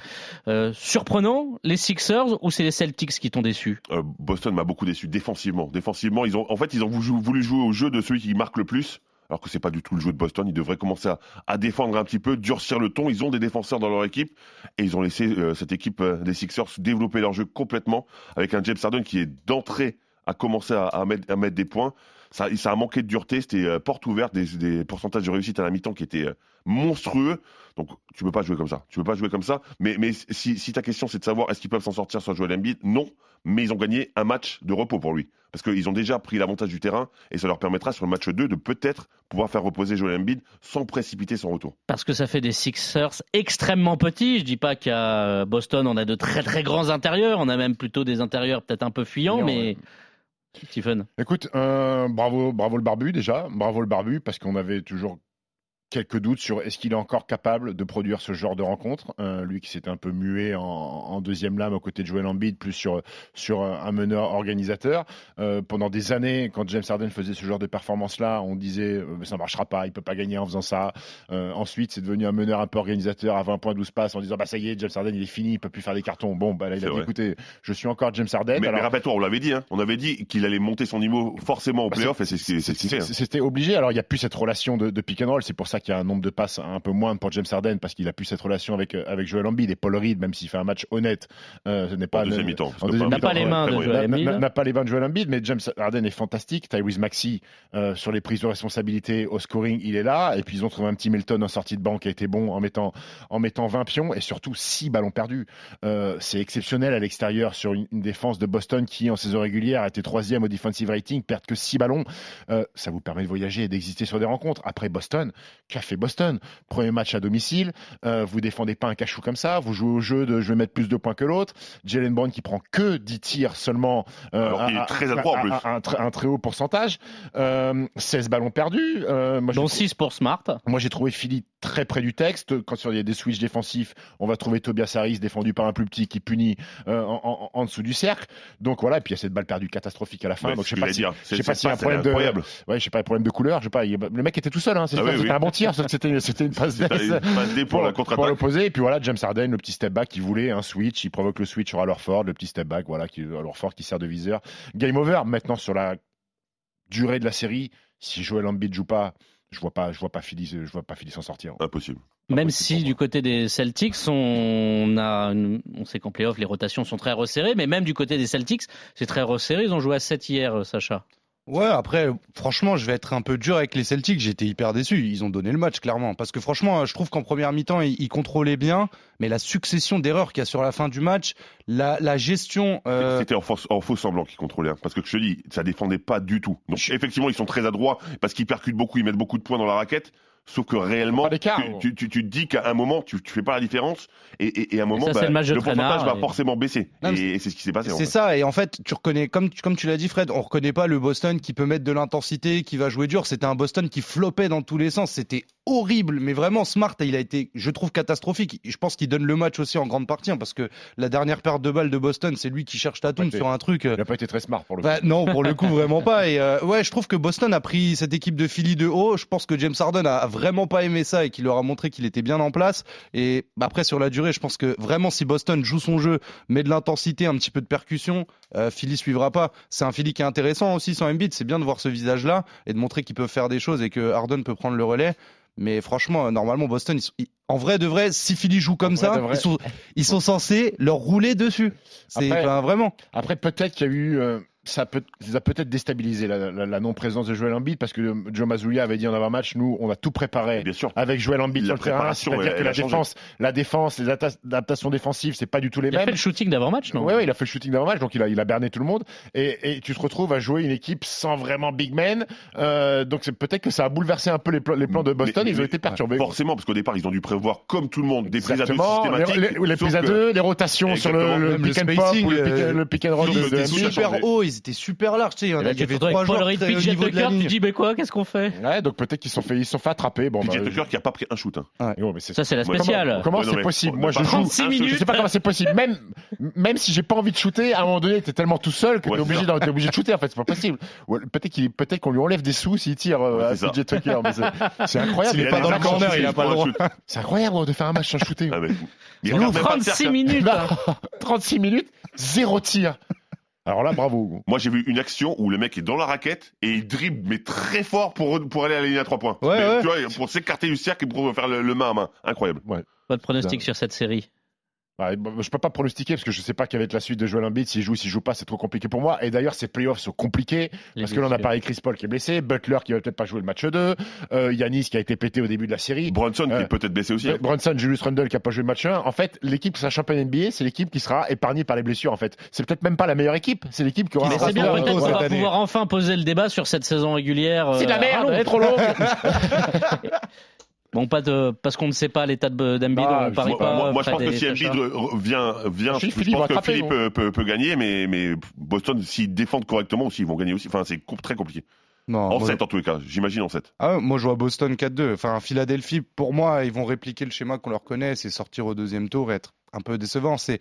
[SPEAKER 1] Euh, surprenant, les Sixers ou c'est les Celtics qui t'ont déçu?
[SPEAKER 3] Euh, Boston m'a beaucoup déçu défensivement. Défensivement, ils ont, en fait, ils ont voulu jouer au jeu de celui qui marque le plus. Alors que c'est pas du tout le jeu de Boston, ils devraient commencer à, défendre un petit peu, durcir le ton. Ils ont des défenseurs dans leur équipe et ils ont laissé euh, cette équipe euh, des Sixers développer leur jeu complètement avec un James Harden qui est d'entrée à commencer à mettre des points. Ça, ça a manqué de dureté, c'était euh, porte ouverte, des, des pourcentages de réussite à la mi-temps qui étaient euh, monstrueux. Donc tu peux pas jouer comme ça. Tu peux pas jouer comme ça. Mais, mais si, si ta question c'est de savoir est-ce qu'ils peuvent s'en sortir sans Joel Embiid, non. Mais ils ont gagné un match de repos pour lui. Parce qu'ils ont déjà pris l'avantage du terrain et ça leur permettra sur le match 2 de peut-être pouvoir faire reposer Joel Embiid sans précipiter son retour.
[SPEAKER 1] Parce que ça fait des Sixers extrêmement petits. Je dis pas qu'à Boston on a de très très grands intérieurs, on a même plutôt des intérieurs peut-être un peu fuyants,
[SPEAKER 2] Fuyants,
[SPEAKER 1] mais Stephen.
[SPEAKER 2] Écoute, euh, bravo, bravo le barbu déjà, bravo le barbu parce qu'on avait toujours quelques doutes sur est-ce qu'il est encore capable de produire ce genre de rencontre. Euh, lui qui s'était un peu muet en, en deuxième lame aux côtés de Joel Embiid, plus sur sur un meneur organisateur. Euh, pendant des années, quand James Harden faisait ce genre de performance-là, on disait euh, ça marchera pas, il peut pas gagner en faisant ça. Euh, ensuite, c'est devenu un meneur un peu organisateur à 20 points 12 passes en disant bah ça y est, James Harden il est fini, il peut plus faire des cartons. Bon, bah là il a dit
[SPEAKER 3] vrai.
[SPEAKER 2] écoutez, je suis encore James Harden.
[SPEAKER 3] Mais, mais
[SPEAKER 2] Alors-
[SPEAKER 3] rappelle-toi, on l'avait dit, hein, on avait dit qu'il allait monter son niveau forcément au
[SPEAKER 2] Bah,
[SPEAKER 3] playoff et c'est ce qu'il fait. hein.
[SPEAKER 2] C'était obligé. Alors, il n'y a plus cette relation de, de pick and roll. C'est pour ça qu'il y a un nombre de passes un peu moindre pour James Harden parce qu'il a plus cette relation avec, euh, avec Joel Embiid et Paul Reed, même s'il fait un match honnête. euh, ce n'est pas
[SPEAKER 3] En deuxième mi-temps.
[SPEAKER 1] N'a
[SPEAKER 2] mi-temps,
[SPEAKER 1] pas les mains de. Joel
[SPEAKER 2] N'a-
[SPEAKER 1] Embiid.
[SPEAKER 2] n'a- pas les mains de Joel Embiid, mais James Harden est fantastique. Tyrese Maxey euh, sur les prises de responsabilité au scoring, il est là. Et puis ils ont trouvé un petit Milton en sortie de banque qui a été bon en mettant en mettant 20 pions et surtout 6 ballons perdus. Euh, c'est exceptionnel à l'extérieur sur une, une défense de Boston qui en saison régulière a été troisième au defensive rating, perdre que 6 ballons. Euh, ça vous permet de voyager et d'exister sur des rencontres. Après Boston, qu'a fait Boston Premier match à domicile, euh, vous défendez pas un cachou comme ça, vous jouez au jeu de je vais mettre plus de points que l'autre. Jalen Brown qui prend que 10 tirs seulement, euh,
[SPEAKER 3] Alors qu'il est très adroit en plus.
[SPEAKER 2] un, un très- un très haut pourcentage, euh, 16 ballons perdus. Euh, moi,
[SPEAKER 1] Dont
[SPEAKER 2] j'ai-
[SPEAKER 1] 6 pour Smart.
[SPEAKER 2] moi, j'ai trouvé Philly très près du texte. Quand il y a des switches défensifs, on va trouver Tobias Harris défendu par un plus petit qui punit euh, en, en- en dessous du cercle. Donc voilà, et puis il y a cette balle perdue catastrophique à la fin.
[SPEAKER 3] Ouais,
[SPEAKER 2] Donc je sais pas si, je
[SPEAKER 3] C'est-
[SPEAKER 2] sais pas a un problème de, ouais, je sais pas, un problème de couleur. Je sais pas. il Le mec était tout seul. Hein, c'est
[SPEAKER 3] Ah oui, oui.
[SPEAKER 2] un bon tir. C'était c'était une passe
[SPEAKER 3] C'était une passe D pour la
[SPEAKER 2] pour l'opposé. Et puis voilà, James Harden, le petit step back, il voulait un switch. Il provoque le switch sur Alorford, le petit step back, voilà, qui Alorford qui sert de viseur. Game over. Maintenant sur la durée de la série, si Joel Embiid joue pas, je vois pas, je vois pas Philly, je vois pas Philly s'en sortir.
[SPEAKER 3] Impossible.
[SPEAKER 1] Même si du côté des Celtics, on a, une- on sait qu'en playoff les rotations sont très resserrées, mais même du côté des Celtics, c'est très resserré. Ils ont joué à 7 hier, euh, Sacha.
[SPEAKER 4] Ouais, après, franchement, je vais être un peu dur avec les Celtics. J'étais hyper déçu. Ils ont donné le match, clairement. Parce que franchement, je trouve qu'en première mi-temps, ils, ils contrôlaient bien. Mais la succession d'erreurs qu'il y a sur la fin du match, la, la gestion. euh,
[SPEAKER 3] C'était en, en faux semblant qu'ils contrôlaient. hein. Parce que je te dis, ça défendait pas du tout. Donc effectivement, ils sont très adroits parce qu'ils percutent beaucoup, ils mettent beaucoup de points dans la raquette. Sauf que réellement, tu, tu, tu- tu te dis qu'à un moment, tu, tu fais pas la différence et, et, et à un moment,
[SPEAKER 1] ça,
[SPEAKER 3] bah,
[SPEAKER 1] le match de
[SPEAKER 3] pourcentage va forcément baisser.
[SPEAKER 4] Non,
[SPEAKER 3] et c'est ce qui s'est passé.
[SPEAKER 4] C'est ça, et en fait, tu reconnais, comme, tu- comme tu l'as dit, Fred, on reconnaît pas le Boston qui peut mettre de l'intensité, qui va jouer dur. C'était un Boston qui floppait dans tous les sens. C'était horrible, mais vraiment Smart, il a été, je trouve, catastrophique. Je pense qu'il donne le match aussi en grande partie, hein, parce que la dernière perte de balle de Boston, c'est lui qui cherche Tatum
[SPEAKER 2] Ouais,
[SPEAKER 4] sur un truc. euh,
[SPEAKER 2] Il a pas été très smart pour le
[SPEAKER 4] Bah, non, pour le coup, vraiment pas. Et euh, ouais, je trouve que Boston a pris cette équipe de Philly de haut. Je pense que James Harden a a vraiment pas aimé ça et qu'il leur a montré qu'il était bien en place. Et après, sur la durée, je pense que vraiment, si Boston joue son jeu, met de l'intensité, un petit peu de percussion, euh, Philly suivra pas. C'est un Philly qui est intéressant aussi sans Embiid. C'est bien de voir ce visage-là et de montrer qu'ils peuvent faire des choses et que Harden peut prendre le relais. Mais franchement, euh, normalement, Boston, ils sont- ils- en vrai de vrai, si Philly joue comme ça, ils sont, ils sont censés leur rouler dessus. C'est enfin, vraiment.
[SPEAKER 2] Après, peut-être qu'il y a eu. euh, ça, peut, ça a peut-être déstabilisé la, la- la non-présence de Joel Embiid parce que euh, Joe Mazzulla avait dit en avant-match nous, on a tout préparé
[SPEAKER 3] Bien sûr.
[SPEAKER 2] avec Joel Embiid
[SPEAKER 3] La
[SPEAKER 2] sur le terrain. C'est-à-dire que la
[SPEAKER 3] changé.
[SPEAKER 2] défense, la défense, les adaptations défensives, c'est pas du tout les
[SPEAKER 1] Il a
[SPEAKER 2] mêmes.
[SPEAKER 1] fait le shooting d'avant-match, non?
[SPEAKER 2] Ouais, ouais, il a fait le shooting d'avant-match, donc il a, il a berné tout le monde. Et, et tu te retrouves à jouer une équipe sans vraiment big man. Euh, donc c'est peut-être que ça a bouleversé un peu les plans, les plans de Boston.
[SPEAKER 3] Mais-
[SPEAKER 2] ils ont
[SPEAKER 3] mais-
[SPEAKER 2] été perturbés.
[SPEAKER 3] Forcément, parce qu'au départ, ils ont dû prévoir, comme tout le monde, des prises à deux.
[SPEAKER 2] Les,
[SPEAKER 3] systématiques.
[SPEAKER 2] les- les
[SPEAKER 3] sauf
[SPEAKER 2] prises à
[SPEAKER 3] que-
[SPEAKER 2] deux, les rotations sur le, le pick
[SPEAKER 4] le
[SPEAKER 2] and pop le pick,
[SPEAKER 4] euh,
[SPEAKER 2] le pick and roll de, de
[SPEAKER 3] super
[SPEAKER 4] haut, ils étaient super larges. Tu sais, il y en
[SPEAKER 1] Et
[SPEAKER 4] a qui avaient
[SPEAKER 1] retrouves
[SPEAKER 4] trois joueurs très- au niveau de la
[SPEAKER 1] Tucker, tu
[SPEAKER 4] ligne.
[SPEAKER 1] dis, mais quoi, qu'est-ce qu'on fait?
[SPEAKER 2] Ouais, donc peut-être qu'ils se sont fait, ils sont fait attraper. Bon, bah,
[SPEAKER 3] Tucker qui a pas pris un shoot. hein.
[SPEAKER 2] mais c'est-
[SPEAKER 1] Ça, c'est la spéciale.
[SPEAKER 2] Comment c'est possible
[SPEAKER 3] on
[SPEAKER 2] Moi, je joue.
[SPEAKER 1] 36
[SPEAKER 3] un
[SPEAKER 1] minutes.
[SPEAKER 2] Je sais pas comment c'est possible. Même, même si j'ai pas envie de shooter, à un moment donné, t'es tellement tout seul que t'es obligé, t'es obligé de shooter. En fait, c'est pas possible. Peut-être qu'il, peut-être qu'on lui enlève des sous s'il tire euh, à. PJ Tucker. c'est, incroyable.
[SPEAKER 4] S'il est
[SPEAKER 2] Il
[SPEAKER 4] pas
[SPEAKER 2] a
[SPEAKER 4] dans
[SPEAKER 2] des
[SPEAKER 4] le corner, il a pas le droit.
[SPEAKER 2] C'est incroyable de faire un match sans shooter.
[SPEAKER 3] Ah, Il
[SPEAKER 1] Ils ont
[SPEAKER 3] regarde même pas le
[SPEAKER 1] 36
[SPEAKER 3] cercle.
[SPEAKER 1] minutes.
[SPEAKER 2] Non.
[SPEAKER 1] hein.
[SPEAKER 2] 36 minutes, zéro tir. Alors là, bravo.
[SPEAKER 3] Moi, j'ai vu une action où le mec est dans la raquette et il dribble, mais très fort pour, pour aller à la ligne à trois points.
[SPEAKER 4] Ouais,
[SPEAKER 3] Mais,
[SPEAKER 4] ouais.
[SPEAKER 3] Tu vois, pour s'écarter du cercle et pour faire le, le main à main. Incroyable.
[SPEAKER 1] Votre pronostic sur cette série
[SPEAKER 2] Ouais, bah, je peux pas pronostiquer parce que je sais pas quelle va être la suite de Joel Embiid. S'il joue, s'il joue pas, c'est trop compliqué pour moi. Et d'ailleurs, ces playoffs sont compliqués
[SPEAKER 1] Les
[SPEAKER 2] parce que l'on a parlé Chris Paul qui est blessé, Butler qui va peut-être pas jouer le match 2, euh, Yanis qui a été pété au début de la série.
[SPEAKER 3] Brunson qui
[SPEAKER 2] Euh,
[SPEAKER 3] est peut-être baissé aussi. hein.
[SPEAKER 2] Brunson, Julius Randle qui a pas joué le match 1. En fait, l'équipe qui sera championne NBA, c'est l'équipe qui sera épargnée par les blessures. En fait, c'est peut-être même pas la meilleure équipe. C'est l'équipe qui aura.
[SPEAKER 1] Mais
[SPEAKER 2] un
[SPEAKER 1] c'est bien, peut-être
[SPEAKER 2] euh,
[SPEAKER 1] qu'on va pouvoir enfin poser le débat sur cette saison régulière.
[SPEAKER 2] C'est de la
[SPEAKER 1] euh,
[SPEAKER 2] merde,
[SPEAKER 1] à
[SPEAKER 2] elle est trop longue.
[SPEAKER 1] Bon, pas de, parce qu'on ne sait pas l'état de- d'Embiid,
[SPEAKER 2] Ah,
[SPEAKER 1] on parie
[SPEAKER 3] Moi,
[SPEAKER 1] pas.
[SPEAKER 3] moi- moi, je pense que si. Embiid vient, vient,
[SPEAKER 2] Je Philippe
[SPEAKER 3] pense que
[SPEAKER 2] attraper,
[SPEAKER 3] Philippe peut, peut- peut gagner, mais, mais Boston, s'ils défendent correctement aussi, ils vont gagner aussi. Enfin, c'est très compliqué.
[SPEAKER 4] Non,
[SPEAKER 3] En
[SPEAKER 4] moi,
[SPEAKER 3] 7 en tous les cas, j'imagine en 7.
[SPEAKER 4] ah, moi, je vois Boston 4-2. Enfin, Philadelphie, pour moi, ils vont répliquer le schéma qu'on leur connaît, c'est sortir au deuxième tour et être un peu décevant. C'est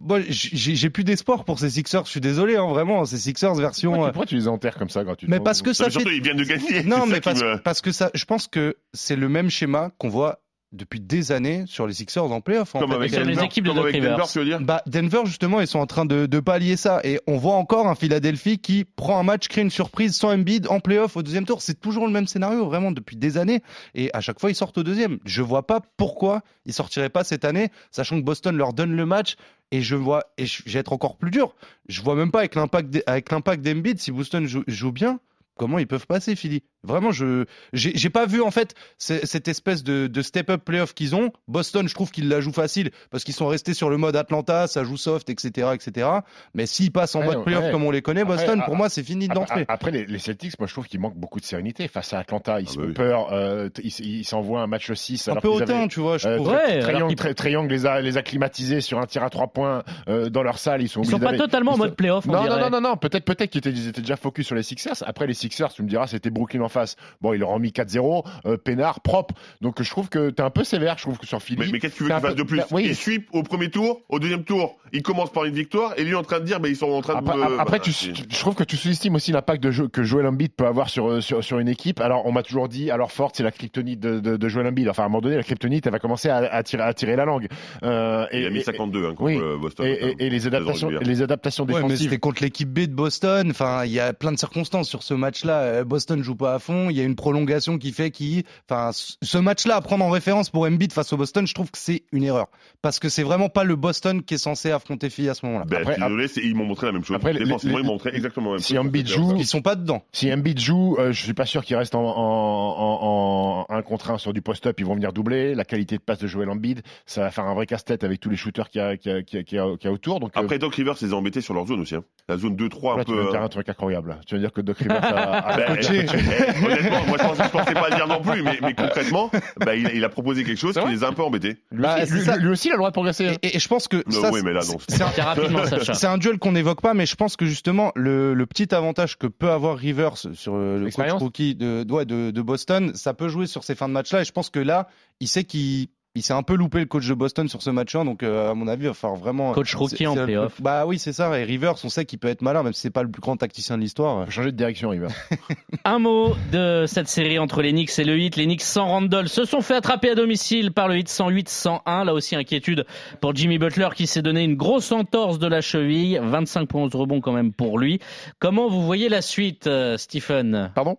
[SPEAKER 4] Moi, j'ai plus d'espoir pour ces Sixers. Je suis désolé, hein, vraiment. Ces Sixers version.
[SPEAKER 2] Pourquoi
[SPEAKER 4] euh,
[SPEAKER 2] tu, pourquoi tu les enterres comme ça gratuitement
[SPEAKER 4] Mais parce que ça
[SPEAKER 3] surtout, ils viennent de gagner.
[SPEAKER 4] Non, mais parce,
[SPEAKER 3] me-
[SPEAKER 4] parce que ça, je pense que c'est le même schéma qu'on voit depuis des années sur les Sixers en playoff. en
[SPEAKER 3] Comme
[SPEAKER 4] fait.
[SPEAKER 3] avec
[SPEAKER 1] sur les
[SPEAKER 3] Denver,
[SPEAKER 1] équipes de
[SPEAKER 3] comme avec. Denver, tu veux dire
[SPEAKER 4] Bah, Denver, justement, ils sont en train de, de pallier ça. Et on voit encore un Philadelphie qui prend un match, crée une surprise sans Embiid en playoff au deuxième tour. C'est toujours le même scénario, vraiment, depuis des années. Et à chaque fois, ils sortent au deuxième. Je vois pas pourquoi ils sortiraient pas cette année, sachant que Boston leur donne le match. Et je vois, et je vais être encore plus dur. Je vois même pas avec l'impact, d'- avec l'impact d'Embiid, si Boston joue, joue bien, comment ils peuvent passer, Philly? Vraiment, je, j'ai pas vu, en fait, cette espèce de, de step-up playoff qu'ils ont. Boston, je trouve qu'ils la jouent facile parce qu'ils sont restés sur le mode Atlanta, ça joue soft, etc., etc. Mais s'ils passent en
[SPEAKER 2] Ouais,
[SPEAKER 4] mode playoff
[SPEAKER 2] ouais.
[SPEAKER 4] comme on les connaît,
[SPEAKER 2] Après,
[SPEAKER 4] Boston, pour moi, c'est fini
[SPEAKER 2] Après,
[SPEAKER 4] d'entrée.
[SPEAKER 2] après, les, les Celtics, moi je trouve qu'il manque beaucoup de sérénité face à Atlanta. Ils
[SPEAKER 3] Ah
[SPEAKER 2] se
[SPEAKER 3] bah oui.
[SPEAKER 2] peur. euh, ils s'envoient un match 6
[SPEAKER 4] Un
[SPEAKER 2] alors
[SPEAKER 4] peu
[SPEAKER 2] qu'ils
[SPEAKER 4] hautain,
[SPEAKER 2] avaient-
[SPEAKER 4] tu vois, je
[SPEAKER 2] Euh,
[SPEAKER 4] trouve.
[SPEAKER 1] Ouais, alors
[SPEAKER 2] Triangle,
[SPEAKER 1] qu'ils-
[SPEAKER 2] Tri- Triangle les a, les a climatisés sur un tir à trois points euh, dans leur salle. Ils sont
[SPEAKER 1] Ils sont pas totalement en mode playoff, on
[SPEAKER 2] Non, non, non, non, non, peut-être, peut-être qu'ils étaient, ils étaient déjà focus sur les Sixers. Après, les Sixers, tu me diras, c'était Brooklyn en face. Bon, il leur a mis 4-0, euh, peinard, propre. Donc je trouve que t'es un peu sévère. Je trouve que sur Philly.
[SPEAKER 3] Mais, mais qu'est-ce que tu veux qu'il fasse
[SPEAKER 2] peu-
[SPEAKER 3] de plus
[SPEAKER 2] bah, oui.
[SPEAKER 3] Il sweep au premier tour, au deuxième tour, il commence par une victoire, et lui est en train de dire, bah, ils sont en train
[SPEAKER 2] Après,
[SPEAKER 3] de.
[SPEAKER 2] après, tu, je trouve que tu sous-estimes aussi l'impact de jeu que Joel Embiid peut avoir sur, euh, sur, sur une équipe. Alors, on m'a toujours dit, alors forte, c'est la kryptonite de, de, de Joel Embiid. Enfin, à un moment donné, la kryptonite, elle va commencer à, à, tirer, à tirer la langue. Euh,
[SPEAKER 3] il a mis
[SPEAKER 2] et-
[SPEAKER 3] 52 hein, contre
[SPEAKER 2] oui.
[SPEAKER 3] euh, Boston.
[SPEAKER 2] et, et- et les adaptations, les adaptations
[SPEAKER 4] Ouais, mais
[SPEAKER 2] défensives.
[SPEAKER 4] c'était contre l'équipe B de Boston. Enfin, il y a plein de circonstances sur ce match-là. Boston joue pas à fond. Il y a une prolongation qui fait qu'il, enfin, ce match-là à prendre en référence pour Embiid face au Boston, je trouve que c'est une erreur parce que c'est vraiment pas le Boston qui est censé affronter Philly à ce moment-là.
[SPEAKER 3] Ben,
[SPEAKER 2] Après-
[SPEAKER 3] je suis désolé, ils m'ont montré la même chose.
[SPEAKER 2] Après, les- les-
[SPEAKER 3] ils m'ont montré exactement la même
[SPEAKER 2] si
[SPEAKER 3] chose.
[SPEAKER 2] Embiid
[SPEAKER 3] C'est
[SPEAKER 2] joue-
[SPEAKER 4] Ils sont pas dedans.
[SPEAKER 2] Si Embiid joue, euh, je suis pas sûr qu'il reste en, en, en, en un contre un sur du post-up. Ils vont venir doubler. La qualité de passe de Joel Embiid, ça va faire un vrai casse-tête avec tous les shooters qu'il y a, y a, y a- y a- a autour. Donc, euh,
[SPEAKER 3] Après, Doc Rivers les a embêtés sur leur zone aussi. hein. La zone 2-3,
[SPEAKER 2] là,
[SPEAKER 3] un
[SPEAKER 2] tu
[SPEAKER 3] peu.
[SPEAKER 2] veux me dire
[SPEAKER 3] euh,
[SPEAKER 2] un truc incroyable. Tu veux dire que Doc Rivers a, a
[SPEAKER 3] Ben,
[SPEAKER 2] coaché.
[SPEAKER 3] honnêtement, moi je pensais, je pensais pas le dire non plus, mais, mais concrètement, bah, il, a- il a proposé quelque chose qui les a un peu embêtés.
[SPEAKER 2] Lui,
[SPEAKER 4] Bah,
[SPEAKER 2] lui-
[SPEAKER 4] ça.
[SPEAKER 2] lui aussi, il a le droit de progresser. hein.
[SPEAKER 4] Et, et je pense que ça,
[SPEAKER 3] oui, mais là,
[SPEAKER 4] c'est-
[SPEAKER 3] non.
[SPEAKER 4] c'est un- un duel qu'on n'évoque pas, mais je pense que justement le, le petit avantage que peut avoir Rivers sur euh, le coach rookie de, ouais, de, de Boston, ça peut jouer sur ces fins de match-là. Et je pense que là, il sait qu'il il s'est un peu loupé le coach de Boston sur ce match-là, donc euh, à mon avis, il va falloir vraiment.
[SPEAKER 1] Coach rookie
[SPEAKER 4] c'est-
[SPEAKER 1] en playoff.
[SPEAKER 4] Bah oui, c'est ça. Et Rivers, on sait qu'il peut être malin, même si c'est pas le plus grand tacticien de l'histoire.
[SPEAKER 2] Faut changer de direction, Rivers.
[SPEAKER 1] Un mot de cette série entre les Knicks et le Heat. Les Knicks sans Randall se sont fait attraper à domicile par le Heat 108-101. Là aussi, inquiétude pour Jimmy Butler qui s'est donné une grosse entorse de la cheville. 25 points de rebond quand même pour lui. Comment vous voyez la suite, euh, Stephen?
[SPEAKER 2] Pardon?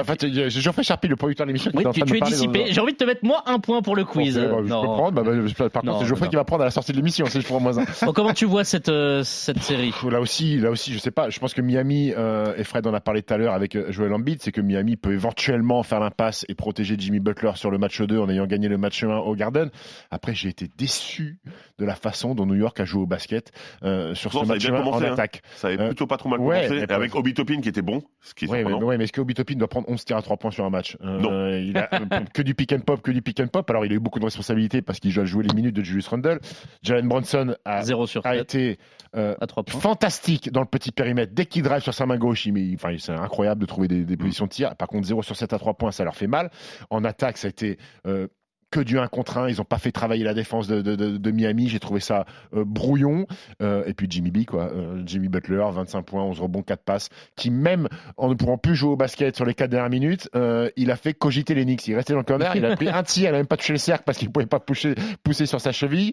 [SPEAKER 2] En fait, j'ai Geoffrey Charpie, le producteur de l'émission,
[SPEAKER 1] Oui, tu, tu es dissipé. J'ai envie de te mettre moi un point pour le quiz.
[SPEAKER 2] Ok, bah, je
[SPEAKER 1] Non.
[SPEAKER 2] peux prendre. bah, bah, par
[SPEAKER 1] Non,
[SPEAKER 2] contre, c'est Geoffrey
[SPEAKER 1] non.
[SPEAKER 2] qui va prendre à la sortie de l'émission. Si je prends moins un.
[SPEAKER 1] Bon, comment tu vois cette, euh, cette série
[SPEAKER 2] Là aussi, là aussi, je sais pas. Je pense que Miami euh, et Fred en a parlé tout à l'heure avec euh, Joel Embiid, c'est que Miami peut éventuellement faire l'impasse et protéger Jimmy Butler sur le match 2 en ayant gagné le match 1 au Garden. Après, j'ai été déçu de la façon dont New York a joué au basket euh, sur
[SPEAKER 3] Non,
[SPEAKER 2] ce
[SPEAKER 3] ça a
[SPEAKER 2] match
[SPEAKER 3] bien
[SPEAKER 2] 1 en
[SPEAKER 3] hein.
[SPEAKER 2] attaque.
[SPEAKER 3] Ça avait
[SPEAKER 2] Euh,
[SPEAKER 3] plutôt pas trop mal
[SPEAKER 2] ouais,
[SPEAKER 3] commencé, avec Obi Topin qui était bon, ce qui est
[SPEAKER 2] Ouais, mais, ouais, mais est-ce que Obi Toppin doit prendre 11 tirs à 3 points sur un match? Euh,
[SPEAKER 3] Non.
[SPEAKER 2] Il a que du pick and pop, que du pick and pop. Alors, il a eu beaucoup de responsabilités parce qu'il a joué les minutes de Julius Randle. Jalen Bronson a,
[SPEAKER 1] 0 sur
[SPEAKER 2] a
[SPEAKER 1] 7
[SPEAKER 2] été euh,
[SPEAKER 1] à 3 points.
[SPEAKER 2] fantastique dans le petit périmètre. Dès qu'il drive sur sa main gauche, il met, enfin, c'est incroyable de trouver des, des positions de tir. Par contre, 0 sur 7 à 3 points, ça leur fait mal. En attaque, ça a été euh, que du 1 contre 1. Ils n'ont pas fait travailler la défense de, de- de- de Miami. J'ai trouvé ça euh, brouillon. Euh, et puis Jimmy B, quoi. Euh, Jimmy Butler, 25 points, 11 rebonds, 4 passes. Qui, même en ne pouvant plus jouer au basket sur les 4 dernières minutes, il a fait cogiter les Knicks. Il restait dans le corner. Il a pris un tir. Il n'a même pas touché le cercle parce qu'il ne pouvait pas pousser, pousser sur sa cheville.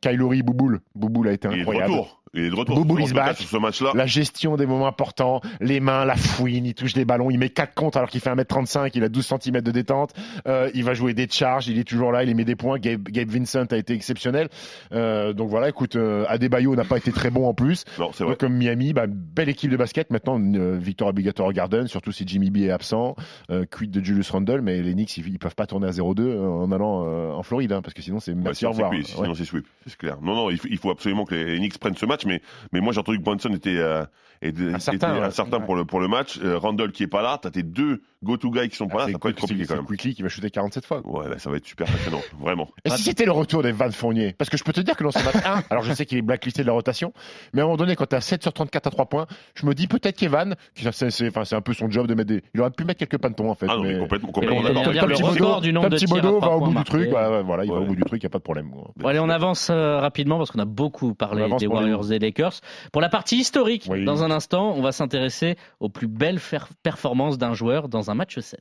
[SPEAKER 2] Kylori Bouboul. Bouboul a été incroyable.
[SPEAKER 3] Il est de retour. Tout
[SPEAKER 2] is back.
[SPEAKER 3] Sur ce match-là,
[SPEAKER 2] La gestion des moments importants, les mains, la fouine, il touche des ballons, il met 4 comptes alors qu'il fait 1m35, il a 12 cm de détente, euh, il va jouer des charges, il est toujours là, il met des points, Gabe, Gabe Vincent a été exceptionnel. Euh, donc voilà, écoute, euh, Adebayo n'a pas été très bon en plus.
[SPEAKER 3] non, c'est vrai.
[SPEAKER 2] Donc comme Miami, bah, belle équipe de basket, maintenant euh, victoire obligatoire au Garden, surtout si Jimmy B est absent, euh, quid de Julius Randle, mais les Knicks, ils, ils peuvent pas tourner à 0-2 euh, en allant euh, en Floride, hein, parce que sinon c'est
[SPEAKER 3] Ouais,
[SPEAKER 2] merci
[SPEAKER 3] sinon,
[SPEAKER 2] au revoir.
[SPEAKER 3] c'est cuit,
[SPEAKER 2] Ouais.
[SPEAKER 3] sinon c'est sweep, c'est clair. Non, non, il faut, il faut absolument que les Knicks prennent ce match, mais, mais moi j'ai entendu que Brunson était, euh, était,
[SPEAKER 2] Incertain,
[SPEAKER 3] était
[SPEAKER 2] ouais.
[SPEAKER 3] incertain pour, le, pour le match. Euh, Randall qui est pas là, t'as tes deux go-to guys qui sont pas
[SPEAKER 2] Ah,
[SPEAKER 3] là,
[SPEAKER 2] c'est
[SPEAKER 3] ça peut être
[SPEAKER 2] Quick-
[SPEAKER 3] compliqué quand même.
[SPEAKER 2] Quickly qui va shooter 47 fois.
[SPEAKER 3] Ouais, là ça va être super passionnant, vraiment.
[SPEAKER 2] Et si c'était le retour des Van Fournier? Parce que je peux te dire que dans ce match 1, alors je sais qu'il est blacklisté de la rotation, mais à un moment donné, quand tu as 7 sur 34 à 3 points, je me dis peut-être qu'Evan, qui c'est c'est- enfin, c'est un peu son job de mettre des. Il aurait pu mettre quelques pantons en fait.
[SPEAKER 3] Ah non, mais
[SPEAKER 2] mais...
[SPEAKER 3] complètement, complètement d'accord.
[SPEAKER 2] Tom
[SPEAKER 1] le
[SPEAKER 2] Thibodeau-
[SPEAKER 1] record du nombre
[SPEAKER 2] Tom
[SPEAKER 1] de tirs à
[SPEAKER 2] Thibodeau
[SPEAKER 1] trois
[SPEAKER 2] va au bout du truc, voilà, il va au bout du truc, il n'y a pas de problème.
[SPEAKER 1] allez, on avance euh, rapidement parce qu'on a beaucoup parlé des Warriors et Lakers. Pour la partie historique,
[SPEAKER 2] Oui.
[SPEAKER 1] dans un instant, on va s'intéresser aux plus belles performances d'un joueur dans un match 7.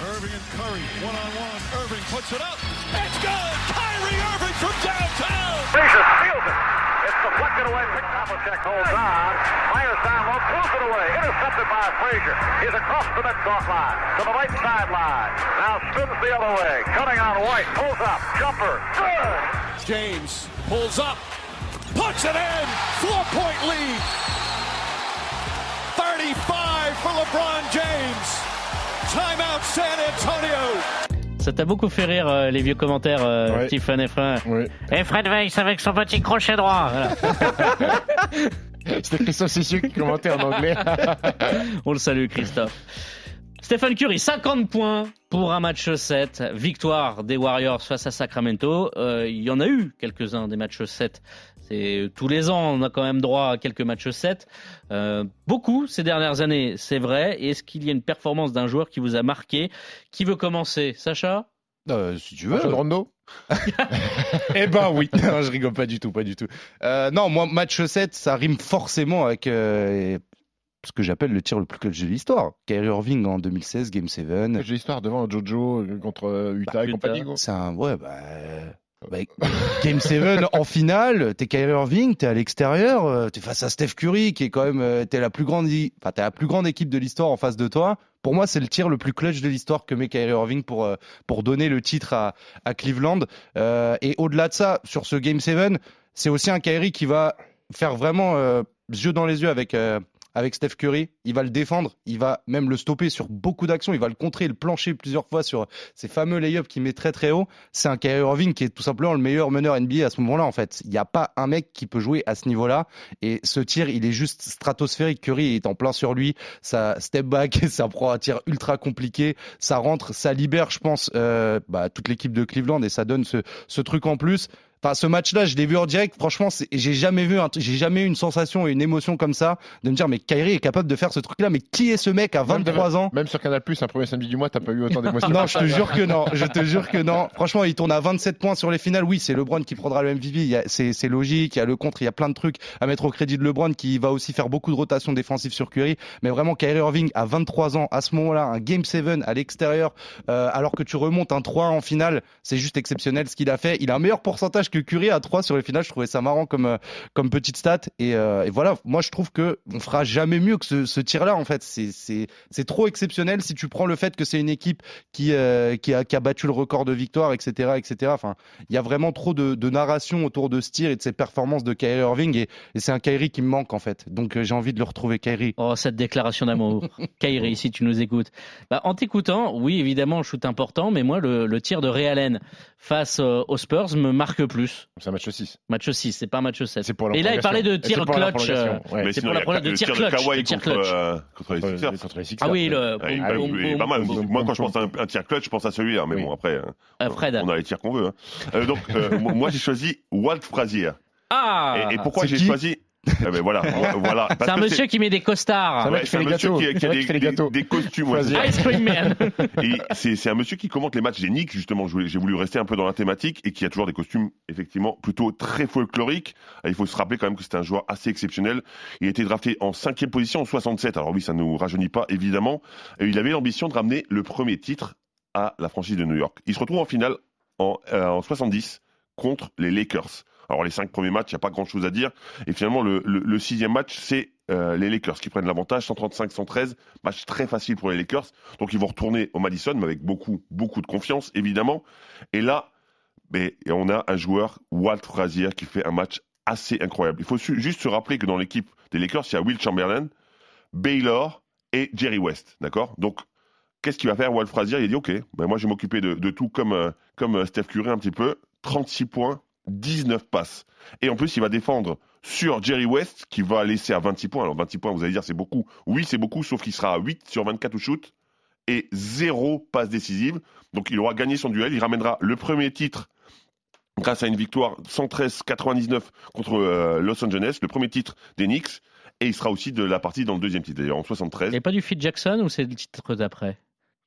[SPEAKER 5] Irving and Curry, one on one. Irving puts it up. It's good. Kyrie Irving from downtown.
[SPEAKER 6] Frazier steals it. It's deflected away. Havlicek holds on. Fires down low, pulls it away. Intercepted by Frazier. He's across the mid-court line to the right sideline. Now spins the other way. Cutting on White. Pulls up. Jumper. Good.
[SPEAKER 5] James pulls up, puts it in. Four point lead. 35 for LeBron James. Timeout San Antonio.
[SPEAKER 1] Ça t'a beaucoup fait rire, euh, les vieux commentaires, euh,
[SPEAKER 2] Ouais.
[SPEAKER 1] Stephen Efrain.
[SPEAKER 2] Oui.
[SPEAKER 1] Et Fred Weiss avec son petit crochet droit. Voilà.
[SPEAKER 2] C'était Christophe Cessieux qui commentait en anglais.
[SPEAKER 1] On le salue, Christophe. Stephen Curry, 50 points pour un match 7. Victoire des Warriors face à Sacramento. Euh, il y en a eu quelques-uns des matchs 7 C'est tous les ans, on a quand même droit à quelques matchs 7. Euh, beaucoup ces dernières années, c'est vrai. Est-ce qu'il y a une performance d'un joueur qui vous a marqué Qui veut commencer? Sacha?
[SPEAKER 4] Euh, si tu veux.
[SPEAKER 7] Rondo?
[SPEAKER 4] Eh ben oui, non, je rigole pas du tout, pas du tout. Euh, non, moi, match 7, ça rime forcément avec euh, ce que j'appelle le tir le plus clutch de l'histoire. Kyrie Irving en 2016, Game 7.
[SPEAKER 7] J'ai l'histoire devant Jojo contre Utah et
[SPEAKER 1] Utah.
[SPEAKER 7] compagnie.
[SPEAKER 4] C'est un, ouais, bah, bah, Game 7 en finale, t'es Kyrie Irving, t'es à l'extérieur, euh, t'es face à Steph Curry, qui est quand même, euh, t'es la plus grande, enfin, t'as la plus grande équipe de l'histoire en face de toi. Pour moi, c'est le tir le plus clutch de l'histoire que met Kyrie Irving pour, euh, pour donner le titre à, à Cleveland. Euh, et au-delà de ça, sur ce Game 7, c'est aussi un Kyrie qui va faire vraiment euh, yeux dans les yeux avec, euh, avec Steph Curry. Il va le défendre, il va même le stopper sur beaucoup d'actions, il va le contrer, le plancher plusieurs fois sur ces fameux lay-ups qu'il met très très haut. C'est un Kyrie Irving qui est tout simplement le meilleur meneur NBA à ce moment-là en fait. Il n'y a pas un mec qui peut jouer à ce niveau-là et ce tir, il est juste stratosphérique. Curry est en plein sur lui, ça step back, ça prend un tir ultra compliqué, ça rentre, ça libère, je pense, euh, bah, toute l'équipe de Cleveland et ça donne ce, ce truc en plus. Enfin, ce match-là, je l'ai vu en direct. Franchement, c'est- j'ai jamais vu, un j'ai jamais eu une sensation et une émotion comme ça de me dire, mais Kyrie est capable de faire ce truc-là. Mais qui est ce mec à 23 ans?
[SPEAKER 7] Même sur Canal Plus, un premier samedi du mois, t'as pas eu autant d'émotions.
[SPEAKER 4] non, je te jure que non. Je te jure que non. Franchement, il tourne à 27 points sur les finales. Oui, c'est LeBron qui prendra le MVP. C'est logique. Il y a le contre. Il y a plein de trucs à mettre au crédit de LeBron qui va aussi faire beaucoup de rotations défensives sur Curry. Mais vraiment, Kyrie Irving à 23 ans, à ce moment-là, un Game 7 à l'extérieur, euh, alors que tu remontes un 3 en finale, c'est juste exceptionnel ce qu'il a fait. Il a un meilleur pourcentage que Curry à 3 sur les finales. Je trouvais ça marrant comme euh, comme petite stat. Et, euh, et voilà, moi je trouve que on fera jamais mieux que ce, ce tir-là. En fait, c'est trop exceptionnel si tu prends le fait que c'est une équipe qui, euh, qui, a, qui a battu le record de victoire, etc. etc. Enfin, il y a vraiment trop de, de narration autour de ce tir et de ses performances de Kyrie Irving et, et c'est un Kyrie qui me manque en fait. Donc j'ai envie de le retrouver Kyrie.
[SPEAKER 1] Oh, cette déclaration d'amour. Kyrie, si tu nous écoutes. Bah, en t'écoutant, oui, évidemment, le shoot important, mais moi, le, le tir de Ray Allen face aux Spurs me marque plus.
[SPEAKER 7] C'est un match 6.
[SPEAKER 1] Match 6, c'est pas un match 7.
[SPEAKER 7] C'est pour la
[SPEAKER 1] Et là, il parlait de tir clutch. euh,
[SPEAKER 7] ouais.
[SPEAKER 1] C'est pour la
[SPEAKER 3] a
[SPEAKER 1] problème de tir clutch,
[SPEAKER 3] de Kawhi contre,
[SPEAKER 1] clutch.
[SPEAKER 3] euh, contre les Sixers.
[SPEAKER 1] Ah oui, le.
[SPEAKER 3] Moi, quand je pense à un, tir clutch, je pense à celui-là. Mais bon, après,
[SPEAKER 1] Euh, Fred.
[SPEAKER 3] on a les tirs qu'on veut. hein. Euh, donc, euh, moi, j'ai choisi Walt Frazier.
[SPEAKER 1] Ah
[SPEAKER 3] Et, pourquoi j'ai choisi Eh ben voilà,
[SPEAKER 1] C'est un monsieur qui met des costards.
[SPEAKER 3] Ouais, c'est un monsieur qui a, qui des, costumes. ouais, c'est ça.
[SPEAKER 1] Ice Cream Man.
[SPEAKER 3] Et c'est c'est un monsieur qui commente les matchs des Knicks, justement. J'ai voulu rester un peu dans la thématique et qui a toujours des costumes, effectivement, plutôt très folkloriques. Il faut se rappeler quand même que c'était un joueur assez exceptionnel. Il a été drafté en cinquième position en 67. Alors oui, ça ne nous rajeunit pas, évidemment. Et il avait l'ambition de ramener le premier titre à la franchise de New York. Il se retrouve en finale en, euh, en 70 contre les Lakers. Alors les cinq premiers matchs, il n'y a pas grand-chose à dire. Et finalement, le, sixième match, c'est euh, les Lakers qui prennent l'avantage, 135-113. Match très facile pour les Lakers. Donc ils vont retourner au Madison, mais avec beaucoup, beaucoup de confiance, évidemment. Et là, mais, on a un joueur, Walt Frazier, qui fait un match assez incroyable. Il faut juste se rappeler que dans l'équipe des Lakers, il y a Will Chamberlain, Baylor et Jerry West. D'accord? Donc, qu'est-ce qu'il va faire, Walt Frazier? Il dit, OK, ben moi je vais m'occuper de, de tout comme, euh, comme euh, Steph Curry un petit peu. 36 points, 19 passes. Et en plus, il va défendre sur Jerry West, qui va laisser à 26 points. Alors 26 points, vous allez dire, c'est beaucoup. Oui, c'est beaucoup, sauf qu'il sera à 8 sur 24 au shoot et zéro passe décisive. Donc il aura gagné son duel. Il ramènera le premier titre grâce à une victoire 113-99 contre euh, Los Angeles, le premier titre des Knicks. Et il sera aussi de la partie dans le deuxième titre, d'ailleurs, en 73.
[SPEAKER 1] Et pas du Phil Jackson ou c'est le titre d'après?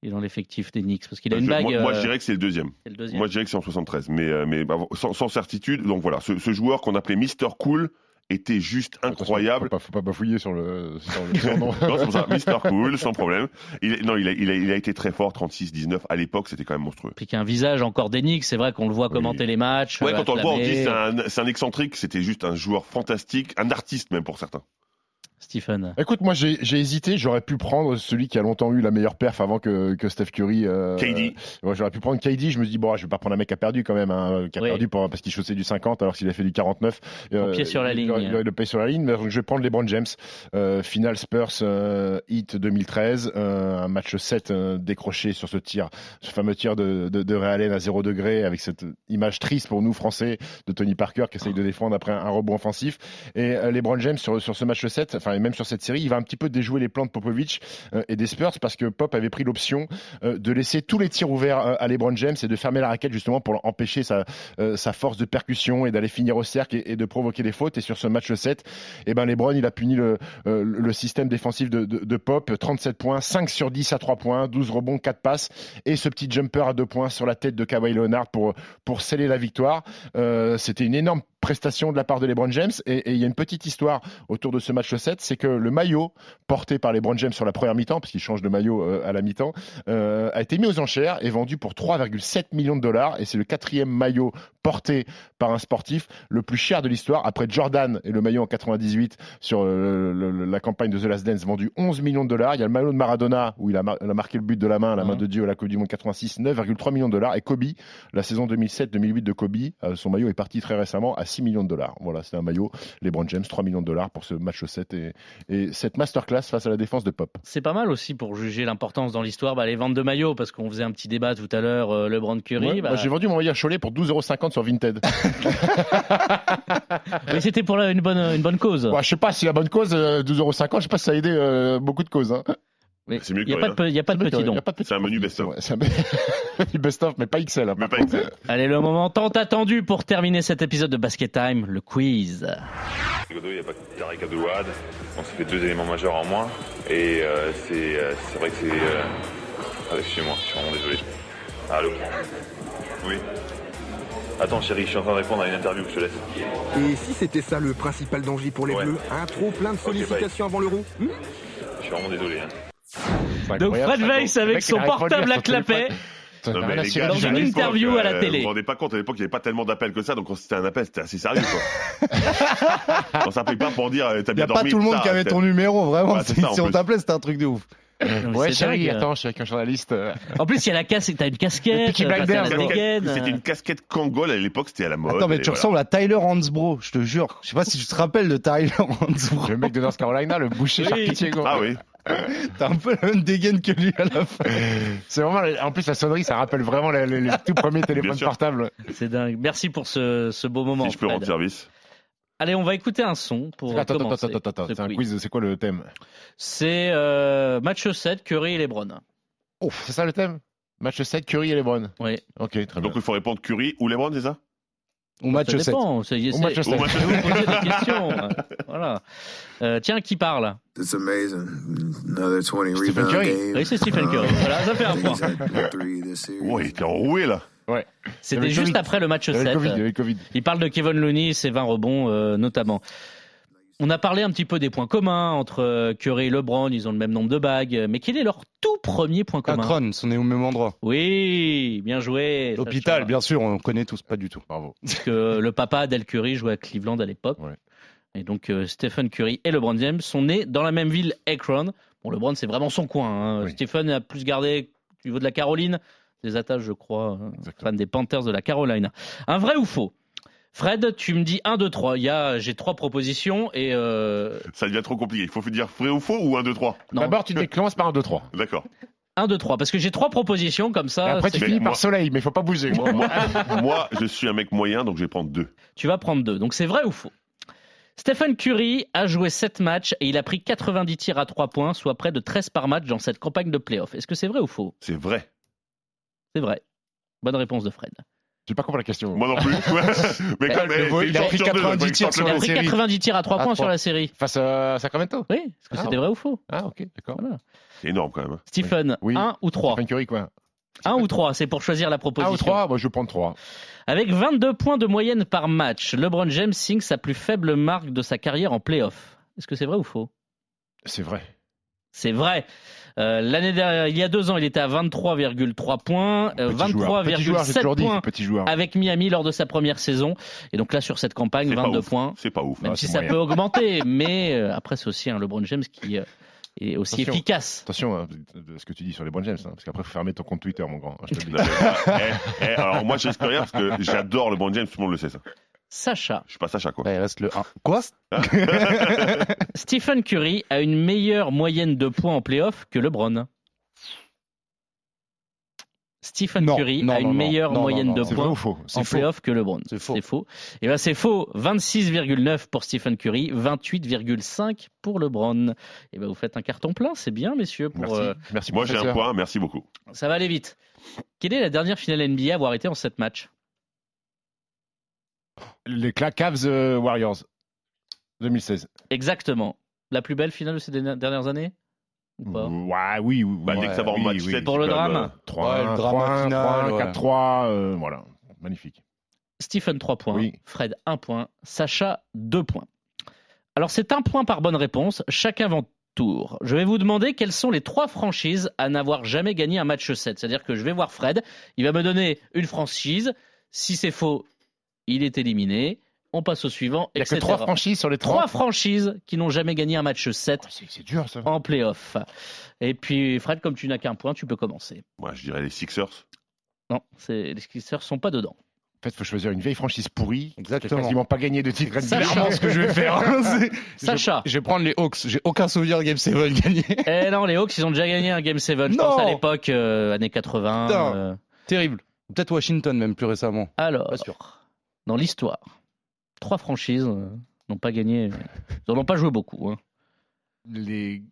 [SPEAKER 1] Est dans l'effectif des Knicks parce qu'il a une
[SPEAKER 3] Je-
[SPEAKER 1] bague.
[SPEAKER 3] moi, moi, je
[SPEAKER 1] euh,
[SPEAKER 3] dirais que c'est le deuxième.
[SPEAKER 1] c'est le deuxième.
[SPEAKER 3] Moi, je dirais que c'est en 73, mais, euh, mais bah, sans, sans certitude. Donc voilà, ce, ce joueur qu'on appelait Mister Cool était juste incroyable.
[SPEAKER 7] Faut pas, faut pas bafouiller sur le, sur le surnom.
[SPEAKER 3] Non, c'est pour ça, Mister Cool, sans problème. Il, non, il a, il, a, il a été très fort, 36-19. À l'époque, c'était quand même monstrueux.
[SPEAKER 1] Puis qu'il y a un visage encore d'Enix, c'est vrai qu'on le voit commenter les matchs.
[SPEAKER 3] Ouais,
[SPEAKER 1] euh,
[SPEAKER 3] quand on le voit, on dit c'est un, c'est un excentrique. C'était juste un joueur fantastique, un artiste même pour certains.
[SPEAKER 1] Stephen.
[SPEAKER 7] Écoute, moi j'ai hésité, j'aurais pu prendre celui qui a longtemps eu la meilleure perf avant que, que Steph Curry. euh,
[SPEAKER 3] KD.
[SPEAKER 7] ouais, j'aurais pu prendre KD, je me dis, bon, je vais pas prendre un mec qui a perdu quand même, hein, qui a
[SPEAKER 1] Oui.
[SPEAKER 7] perdu pour- parce qu'il chaussait du 50 alors qu'il a fait du 49.
[SPEAKER 1] Au pied sur la
[SPEAKER 7] il-
[SPEAKER 1] ligne.
[SPEAKER 7] Le pied sur la ligne, donc je vais prendre LeBron James. Euh, Final Spurs euh, Heat 2013, euh, un match 7 euh, décroché sur ce tir, ce fameux tir de, de, de Ray Allen à 0 degré avec cette image triste pour nous Français de Tony Parker qui essaye de défendre après un, un rebond offensif. Et euh, LeBron James sur, sur ce match 7
[SPEAKER 2] enfin et même sur cette série, il va un petit peu déjouer les plans de Popovic euh, et des Spurs parce que Pop avait pris l'option euh, de laisser tous les tirs ouverts euh, à LeBron James et de fermer la raquette justement pour empêcher sa, force de percussion et d'aller finir au cercle et, et de provoquer des fautes. Et sur ce match 7, eh ben LeBron il a puni le, système défensif de, Pop, 37 points, 5 sur 10 à 3 points, 12 rebonds, 4 passes et ce petit jumper à 2 points sur la tête de Kawhi Leonard pour sceller la victoire. C'était une énorme prestation de la part de LeBron James et, il y a une petite histoire autour de ce match 7, c'est que le maillot porté par LeBron James sur la première mi-temps, parce qu'il change de maillot euh, à la mi-temps, euh, a été mis aux enchères et vendu pour 3,7 millions de dollars et c'est le quatrième maillot porté par un sportif le plus cher de l'histoire après Jordan et le maillot en 98 sur euh, le- le- la campagne de The Last Dance vendu 11 millions de dollars. Il y a le maillot de Maradona où il a, mar- il a marqué le but de la main, la main
[SPEAKER 1] Mhm.
[SPEAKER 2] de Dieu à la Coupe du Monde 86, 9,3 millions de dollars et Kobe, la saison 2007-2008 de Kobe, euh, son maillot est parti très récemment à 6 millions de dollars. Voilà, c'est un maillot LeBron James 3 millions de dollars pour ce match 7 et, et cette masterclass face à la défense de Pop.
[SPEAKER 1] C'est pas mal aussi pour juger l'importance dans l'histoire, bah, les ventes de maillots, parce qu'on faisait un petit débat tout à l'heure, euh, LeBron Curry.
[SPEAKER 2] Ouais,
[SPEAKER 1] bah,
[SPEAKER 2] bah, J'ai vendu mon maillot à Cholet pour 12,50€ sur Vinted.
[SPEAKER 1] oui, c'était pour la- une bonne, une bonne cause.
[SPEAKER 2] Ouais, je sais pas si la bonne cause, euh, 12,50€, je sais pas si ça a aidé euh, beaucoup de causes. Hein.
[SPEAKER 1] Mais
[SPEAKER 3] C'est mieux
[SPEAKER 1] Il n'y a,
[SPEAKER 3] que
[SPEAKER 1] pas de a pas petit don.
[SPEAKER 3] C'est un menu best-of.
[SPEAKER 2] Ouais, un best-of, mais pas XL. hein,
[SPEAKER 3] Mais pas.
[SPEAKER 1] Allez, le moment tant attendu pour terminer cet épisode de Basket Time, le quiz.
[SPEAKER 8] Godot, il n'y a pas que Tariq Abdelouad. On s'est fait deux éléments majeurs en moins. Et euh, c'est euh, c'est vrai que c'est. Euh... Ah, Excusez-moi, je suis vraiment désolé. Allô Oui Attends, chérie, je suis en train de répondre à une interview, je te laisse.
[SPEAKER 9] Et si c'était ça le principal danger pour les
[SPEAKER 8] Ouais.
[SPEAKER 9] Bleus Un trop plein de sollicitations avant l'euro? Hmm?
[SPEAKER 8] Je suis vraiment désolé. Hein.
[SPEAKER 1] Donc Fred. Weiss avec son portable à clapet.
[SPEAKER 3] Non, mais les gars,
[SPEAKER 1] Dans une interview à la
[SPEAKER 3] euh,
[SPEAKER 1] télé.
[SPEAKER 3] Vous vous rendez pas compte, à l'époque, il n'y avait pas tellement d'appels que ça, donc quand c'était un appel, c'était assez sérieux, quoi. on s'appelle pas pour dire, euh, t'as
[SPEAKER 4] Il n'y
[SPEAKER 3] bien
[SPEAKER 4] a pas
[SPEAKER 3] dormi.
[SPEAKER 4] tout le monde qui avait ton numéro, vraiment. Si
[SPEAKER 3] ça, en
[SPEAKER 4] si on t'appelait, c'était un truc de ouf.
[SPEAKER 1] Non,
[SPEAKER 2] Ouais, chérie,
[SPEAKER 1] dingue.
[SPEAKER 2] attends, je suis avec un journaliste. euh,
[SPEAKER 1] En plus, il y a la casquette, t'as une casquette,
[SPEAKER 3] C'était une- casquette Kangol, à l'époque, c'était à la mode.
[SPEAKER 4] Attends, mais tu
[SPEAKER 3] voilà.
[SPEAKER 4] ressembles à Tyler Hansbro, je te jure. Je sais pas si tu te rappelles de Tyler Hansbro.
[SPEAKER 2] Le mec de North Carolina, le boucher
[SPEAKER 1] Oui.
[SPEAKER 2] charcutier.
[SPEAKER 3] Ah oui.
[SPEAKER 4] T'as un peu la même dégaine que lui à la fin.
[SPEAKER 2] C'est vraiment, en plus, la sonnerie, ça rappelle vraiment les, les- les tout premiers téléphones portables.
[SPEAKER 1] C'est dingue. Merci pour ce, ce beau moment.
[SPEAKER 3] Si je peux
[SPEAKER 1] Fred.
[SPEAKER 3] rendre service.
[SPEAKER 1] Allez, on va écouter un son pour
[SPEAKER 2] Attends, attends,
[SPEAKER 1] commencer.
[SPEAKER 2] attends, attends, attends.
[SPEAKER 1] ce
[SPEAKER 2] C'est un
[SPEAKER 1] quiz.
[SPEAKER 2] c'est quoi le thème
[SPEAKER 1] C'est euh, match 7, Curry et LeBron.
[SPEAKER 2] Oh, c'est ça le thème? Match 7, Curry et LeBron.
[SPEAKER 1] Oui.
[SPEAKER 2] Ok, très bien.
[SPEAKER 3] Donc il faut répondre Curry ou LeBron, c'est ça?
[SPEAKER 4] Au match
[SPEAKER 1] Ça
[SPEAKER 4] 7.
[SPEAKER 1] dépend. C'est, c'est-
[SPEAKER 2] Au match
[SPEAKER 1] c'est-
[SPEAKER 2] 7.
[SPEAKER 3] Au match
[SPEAKER 1] vous posez des questions. voilà. Euh, tiens, qui parle?
[SPEAKER 9] It's amazing. Another 20
[SPEAKER 2] Stephen
[SPEAKER 9] rebound
[SPEAKER 2] Curry.
[SPEAKER 9] game.
[SPEAKER 1] Oui, c'est Stephen Curry. Voilà, ça fait un point.
[SPEAKER 3] Ouais, il était enroué, là.
[SPEAKER 1] C'était
[SPEAKER 2] avait le
[SPEAKER 1] juste
[SPEAKER 2] Covid.
[SPEAKER 1] après le match
[SPEAKER 2] Il y avait
[SPEAKER 1] 7.
[SPEAKER 2] le Covid, le Covid.
[SPEAKER 1] Il parle de Kevin Looney, ses 20 rebonds euh, notamment. On a parlé un petit peu des points communs entre euh, Curry et LeBron, ils ont le même nombre de bagues, mais quel est leur tout premier point commun?
[SPEAKER 4] Akron, on est au même endroit.
[SPEAKER 1] Oui, bien joué.
[SPEAKER 4] L'hôpital, bien sûr, on connaît tous, pas du tout.
[SPEAKER 2] Bravo.
[SPEAKER 1] Parce que le papa d'El Curry jouait à Cleveland à l'époque.
[SPEAKER 2] Ouais.
[SPEAKER 1] Et donc euh, Stephen Curry et LeBron James sont nés dans la même ville, Akron. Bon, LeBron, c'est vraiment son coin. hein.
[SPEAKER 2] Oui.
[SPEAKER 1] Stephen a plus gardé au niveau de la Caroline, des attaches, je crois,
[SPEAKER 2] Exactement.
[SPEAKER 1] fan des Panthers de la Carolina. Un vrai ou faux? Fred, tu me dis 1, 2, 3. Il y a, j'ai trois propositions et euh,
[SPEAKER 3] Ça devient trop compliqué. Il faut dire vrai ou faux ou 1, 2, 3.
[SPEAKER 1] non,
[SPEAKER 2] D'abord, tu déclenches par un 2-3.
[SPEAKER 3] D'accord.
[SPEAKER 1] 1, 2, 3. Parce que j'ai trois propositions comme ça.
[SPEAKER 2] Après, tu
[SPEAKER 1] c'est-
[SPEAKER 2] finis
[SPEAKER 3] moi-
[SPEAKER 2] par soleil, mais il faut pas bouger.
[SPEAKER 3] Moi, moi, moi, je suis un mec moyen, donc je vais prendre 2.
[SPEAKER 1] Tu vas prendre deux. Donc c'est vrai ou faux? Stephen Curry a joué 7 matchs et il a pris 90 tirs à 3 points, soit près de 13 par match dans cette campagne de playoff. Est-ce que c'est vrai ou faux?
[SPEAKER 3] C'est vrai.
[SPEAKER 1] C'est vrai. Bonne réponse de Fred.
[SPEAKER 2] J'ai pas compris la question.
[SPEAKER 3] Moi non plus. mais
[SPEAKER 2] Bah, vo-
[SPEAKER 3] c'est
[SPEAKER 2] il a pris
[SPEAKER 3] chance sur deux,
[SPEAKER 2] 90
[SPEAKER 3] donc
[SPEAKER 2] tirs sur la série.
[SPEAKER 1] 90 tirs à 3
[SPEAKER 2] À
[SPEAKER 1] points sur la série.
[SPEAKER 2] Face à Sacramento
[SPEAKER 1] Oui, est-ce que
[SPEAKER 2] Ah.
[SPEAKER 1] c'était vrai ou faux
[SPEAKER 2] Ah, ok, d'accord.
[SPEAKER 1] Voilà.
[SPEAKER 3] C'est énorme quand même. hein.
[SPEAKER 1] Stephen,
[SPEAKER 2] Oui.
[SPEAKER 1] 1 ou 3
[SPEAKER 2] Stephen Curry, quoi.
[SPEAKER 1] 1 ou 3, c'est pour choisir la
[SPEAKER 2] 1
[SPEAKER 1] proposition.
[SPEAKER 2] ou 3 Moi, je prendre 3.
[SPEAKER 1] Avec 22 points de moyenne par match, LeBron James signe sa plus faible marque de sa carrière en playoff. Est-ce que c'est vrai ou faux?
[SPEAKER 2] C'est vrai.
[SPEAKER 1] C'est vrai. Euh, L'année dernière, il y a deux ans, il était à 23,3 points, euh,
[SPEAKER 2] Petit joueur. Petit joueur, j'ai
[SPEAKER 1] 23,7
[SPEAKER 2] toujours dit,
[SPEAKER 1] points
[SPEAKER 2] petit joueur.
[SPEAKER 1] avec Miami lors de sa première saison. Et donc là, sur cette campagne,
[SPEAKER 3] C'est pas
[SPEAKER 1] 22
[SPEAKER 3] ouf.
[SPEAKER 1] points.
[SPEAKER 3] C'est pas ouf.
[SPEAKER 1] Même
[SPEAKER 2] Ah,
[SPEAKER 1] si ça
[SPEAKER 2] moyen.
[SPEAKER 1] peut augmenter, mais euh, après c'est aussi un LeBron James qui euh, est aussi
[SPEAKER 2] Attention.
[SPEAKER 1] efficace.
[SPEAKER 2] Attention hein, de ce que tu dis sur les James, hein, parce qu'après, il faut fermer ton compte Twitter, mon grand. Je te le dis.
[SPEAKER 3] Eh, eh, alors moi, je risque rien parce que j'adore le bon James, tout le monde le sait ça.
[SPEAKER 1] Sacha,
[SPEAKER 3] Je suis pas Sacha, quoi.
[SPEAKER 4] Il reste le 1. Quoi
[SPEAKER 1] Stephen Curry a une meilleure moyenne de points en playoff que LeBron. Stephen
[SPEAKER 4] Non,
[SPEAKER 1] Curry
[SPEAKER 4] non,
[SPEAKER 1] a une
[SPEAKER 4] non.
[SPEAKER 1] meilleure moyenne
[SPEAKER 4] non,
[SPEAKER 1] de points en playoff que LeBron.
[SPEAKER 4] C'est faux.
[SPEAKER 1] C'est faux. Et ben c'est faux. 26,9 pour Stephen Curry, 28,5 pour LeBron. Et ben vous faites un carton plein, c'est bien messieurs. Pour,
[SPEAKER 2] Merci.
[SPEAKER 1] euh,
[SPEAKER 2] Merci,
[SPEAKER 3] Moi, j'ai un point, merci beaucoup.
[SPEAKER 1] ça va aller vite. Quelle est la dernière finale NBA à avoir été en 7 matchs?
[SPEAKER 2] Les Cavs euh, Warriors 2016.
[SPEAKER 1] Exactement. La plus belle finale de ces dernières années Ou pas?
[SPEAKER 2] Ouais, oui, oui.
[SPEAKER 3] Bah, dès que ça va en match
[SPEAKER 2] oui.
[SPEAKER 3] 7,
[SPEAKER 1] Pour le drame.
[SPEAKER 3] euh,
[SPEAKER 2] 3
[SPEAKER 4] Ouais, le drama final, ouais.
[SPEAKER 2] 4-3, euh, voilà. Magnifique.
[SPEAKER 1] Stephen 3 points,
[SPEAKER 2] Oui.
[SPEAKER 1] Fred 1 point, Sacha 2 points. Alors c'est un point par bonne réponse, chacun votre tour. Je vais vous demander quelles sont les trois franchises à n'avoir jamais gagné un match 7. C'est-à-dire que je vais voir Fred, il va me donner une franchise, si c'est faux, il est éliminé, on passe au suivant,
[SPEAKER 2] Il n'y a que. 3 franchises sur les 3.
[SPEAKER 1] Trois franchises qui n'ont jamais gagné un match 7
[SPEAKER 2] C'est c'est dur ça.
[SPEAKER 1] en playoff. Et puis Fred, comme tu n'as qu'un point, tu peux commencer.
[SPEAKER 3] Moi, je dirais les Sixers.
[SPEAKER 1] Non, c'est- les Sixers sont pas dedans.
[SPEAKER 2] En fait, il faut choisir une vieille franchise pourrie.
[SPEAKER 4] Exactement.
[SPEAKER 2] quasiment pas gagné de titre
[SPEAKER 1] Sacha.
[SPEAKER 2] régulièrement ce que je vais faire. hein, c'est-
[SPEAKER 1] Sacha.
[SPEAKER 4] Je vais prendre les Hawks. J'ai aucun souvenir de Game 7 gagné.
[SPEAKER 1] Eh non, les Hawks, ils ont déjà gagné un Game 7, je
[SPEAKER 4] Non.
[SPEAKER 1] pense à l'époque, euh, années 80.
[SPEAKER 4] Non.
[SPEAKER 1] euh.
[SPEAKER 4] Terrible. Peut-être Washington même plus récemment.
[SPEAKER 1] Alors,
[SPEAKER 4] Pas sûr.
[SPEAKER 1] Dans l'histoire, trois franchises euh, n'ont pas gagné, ils n'en ont pas joué beaucoup. hein.
[SPEAKER 2] Les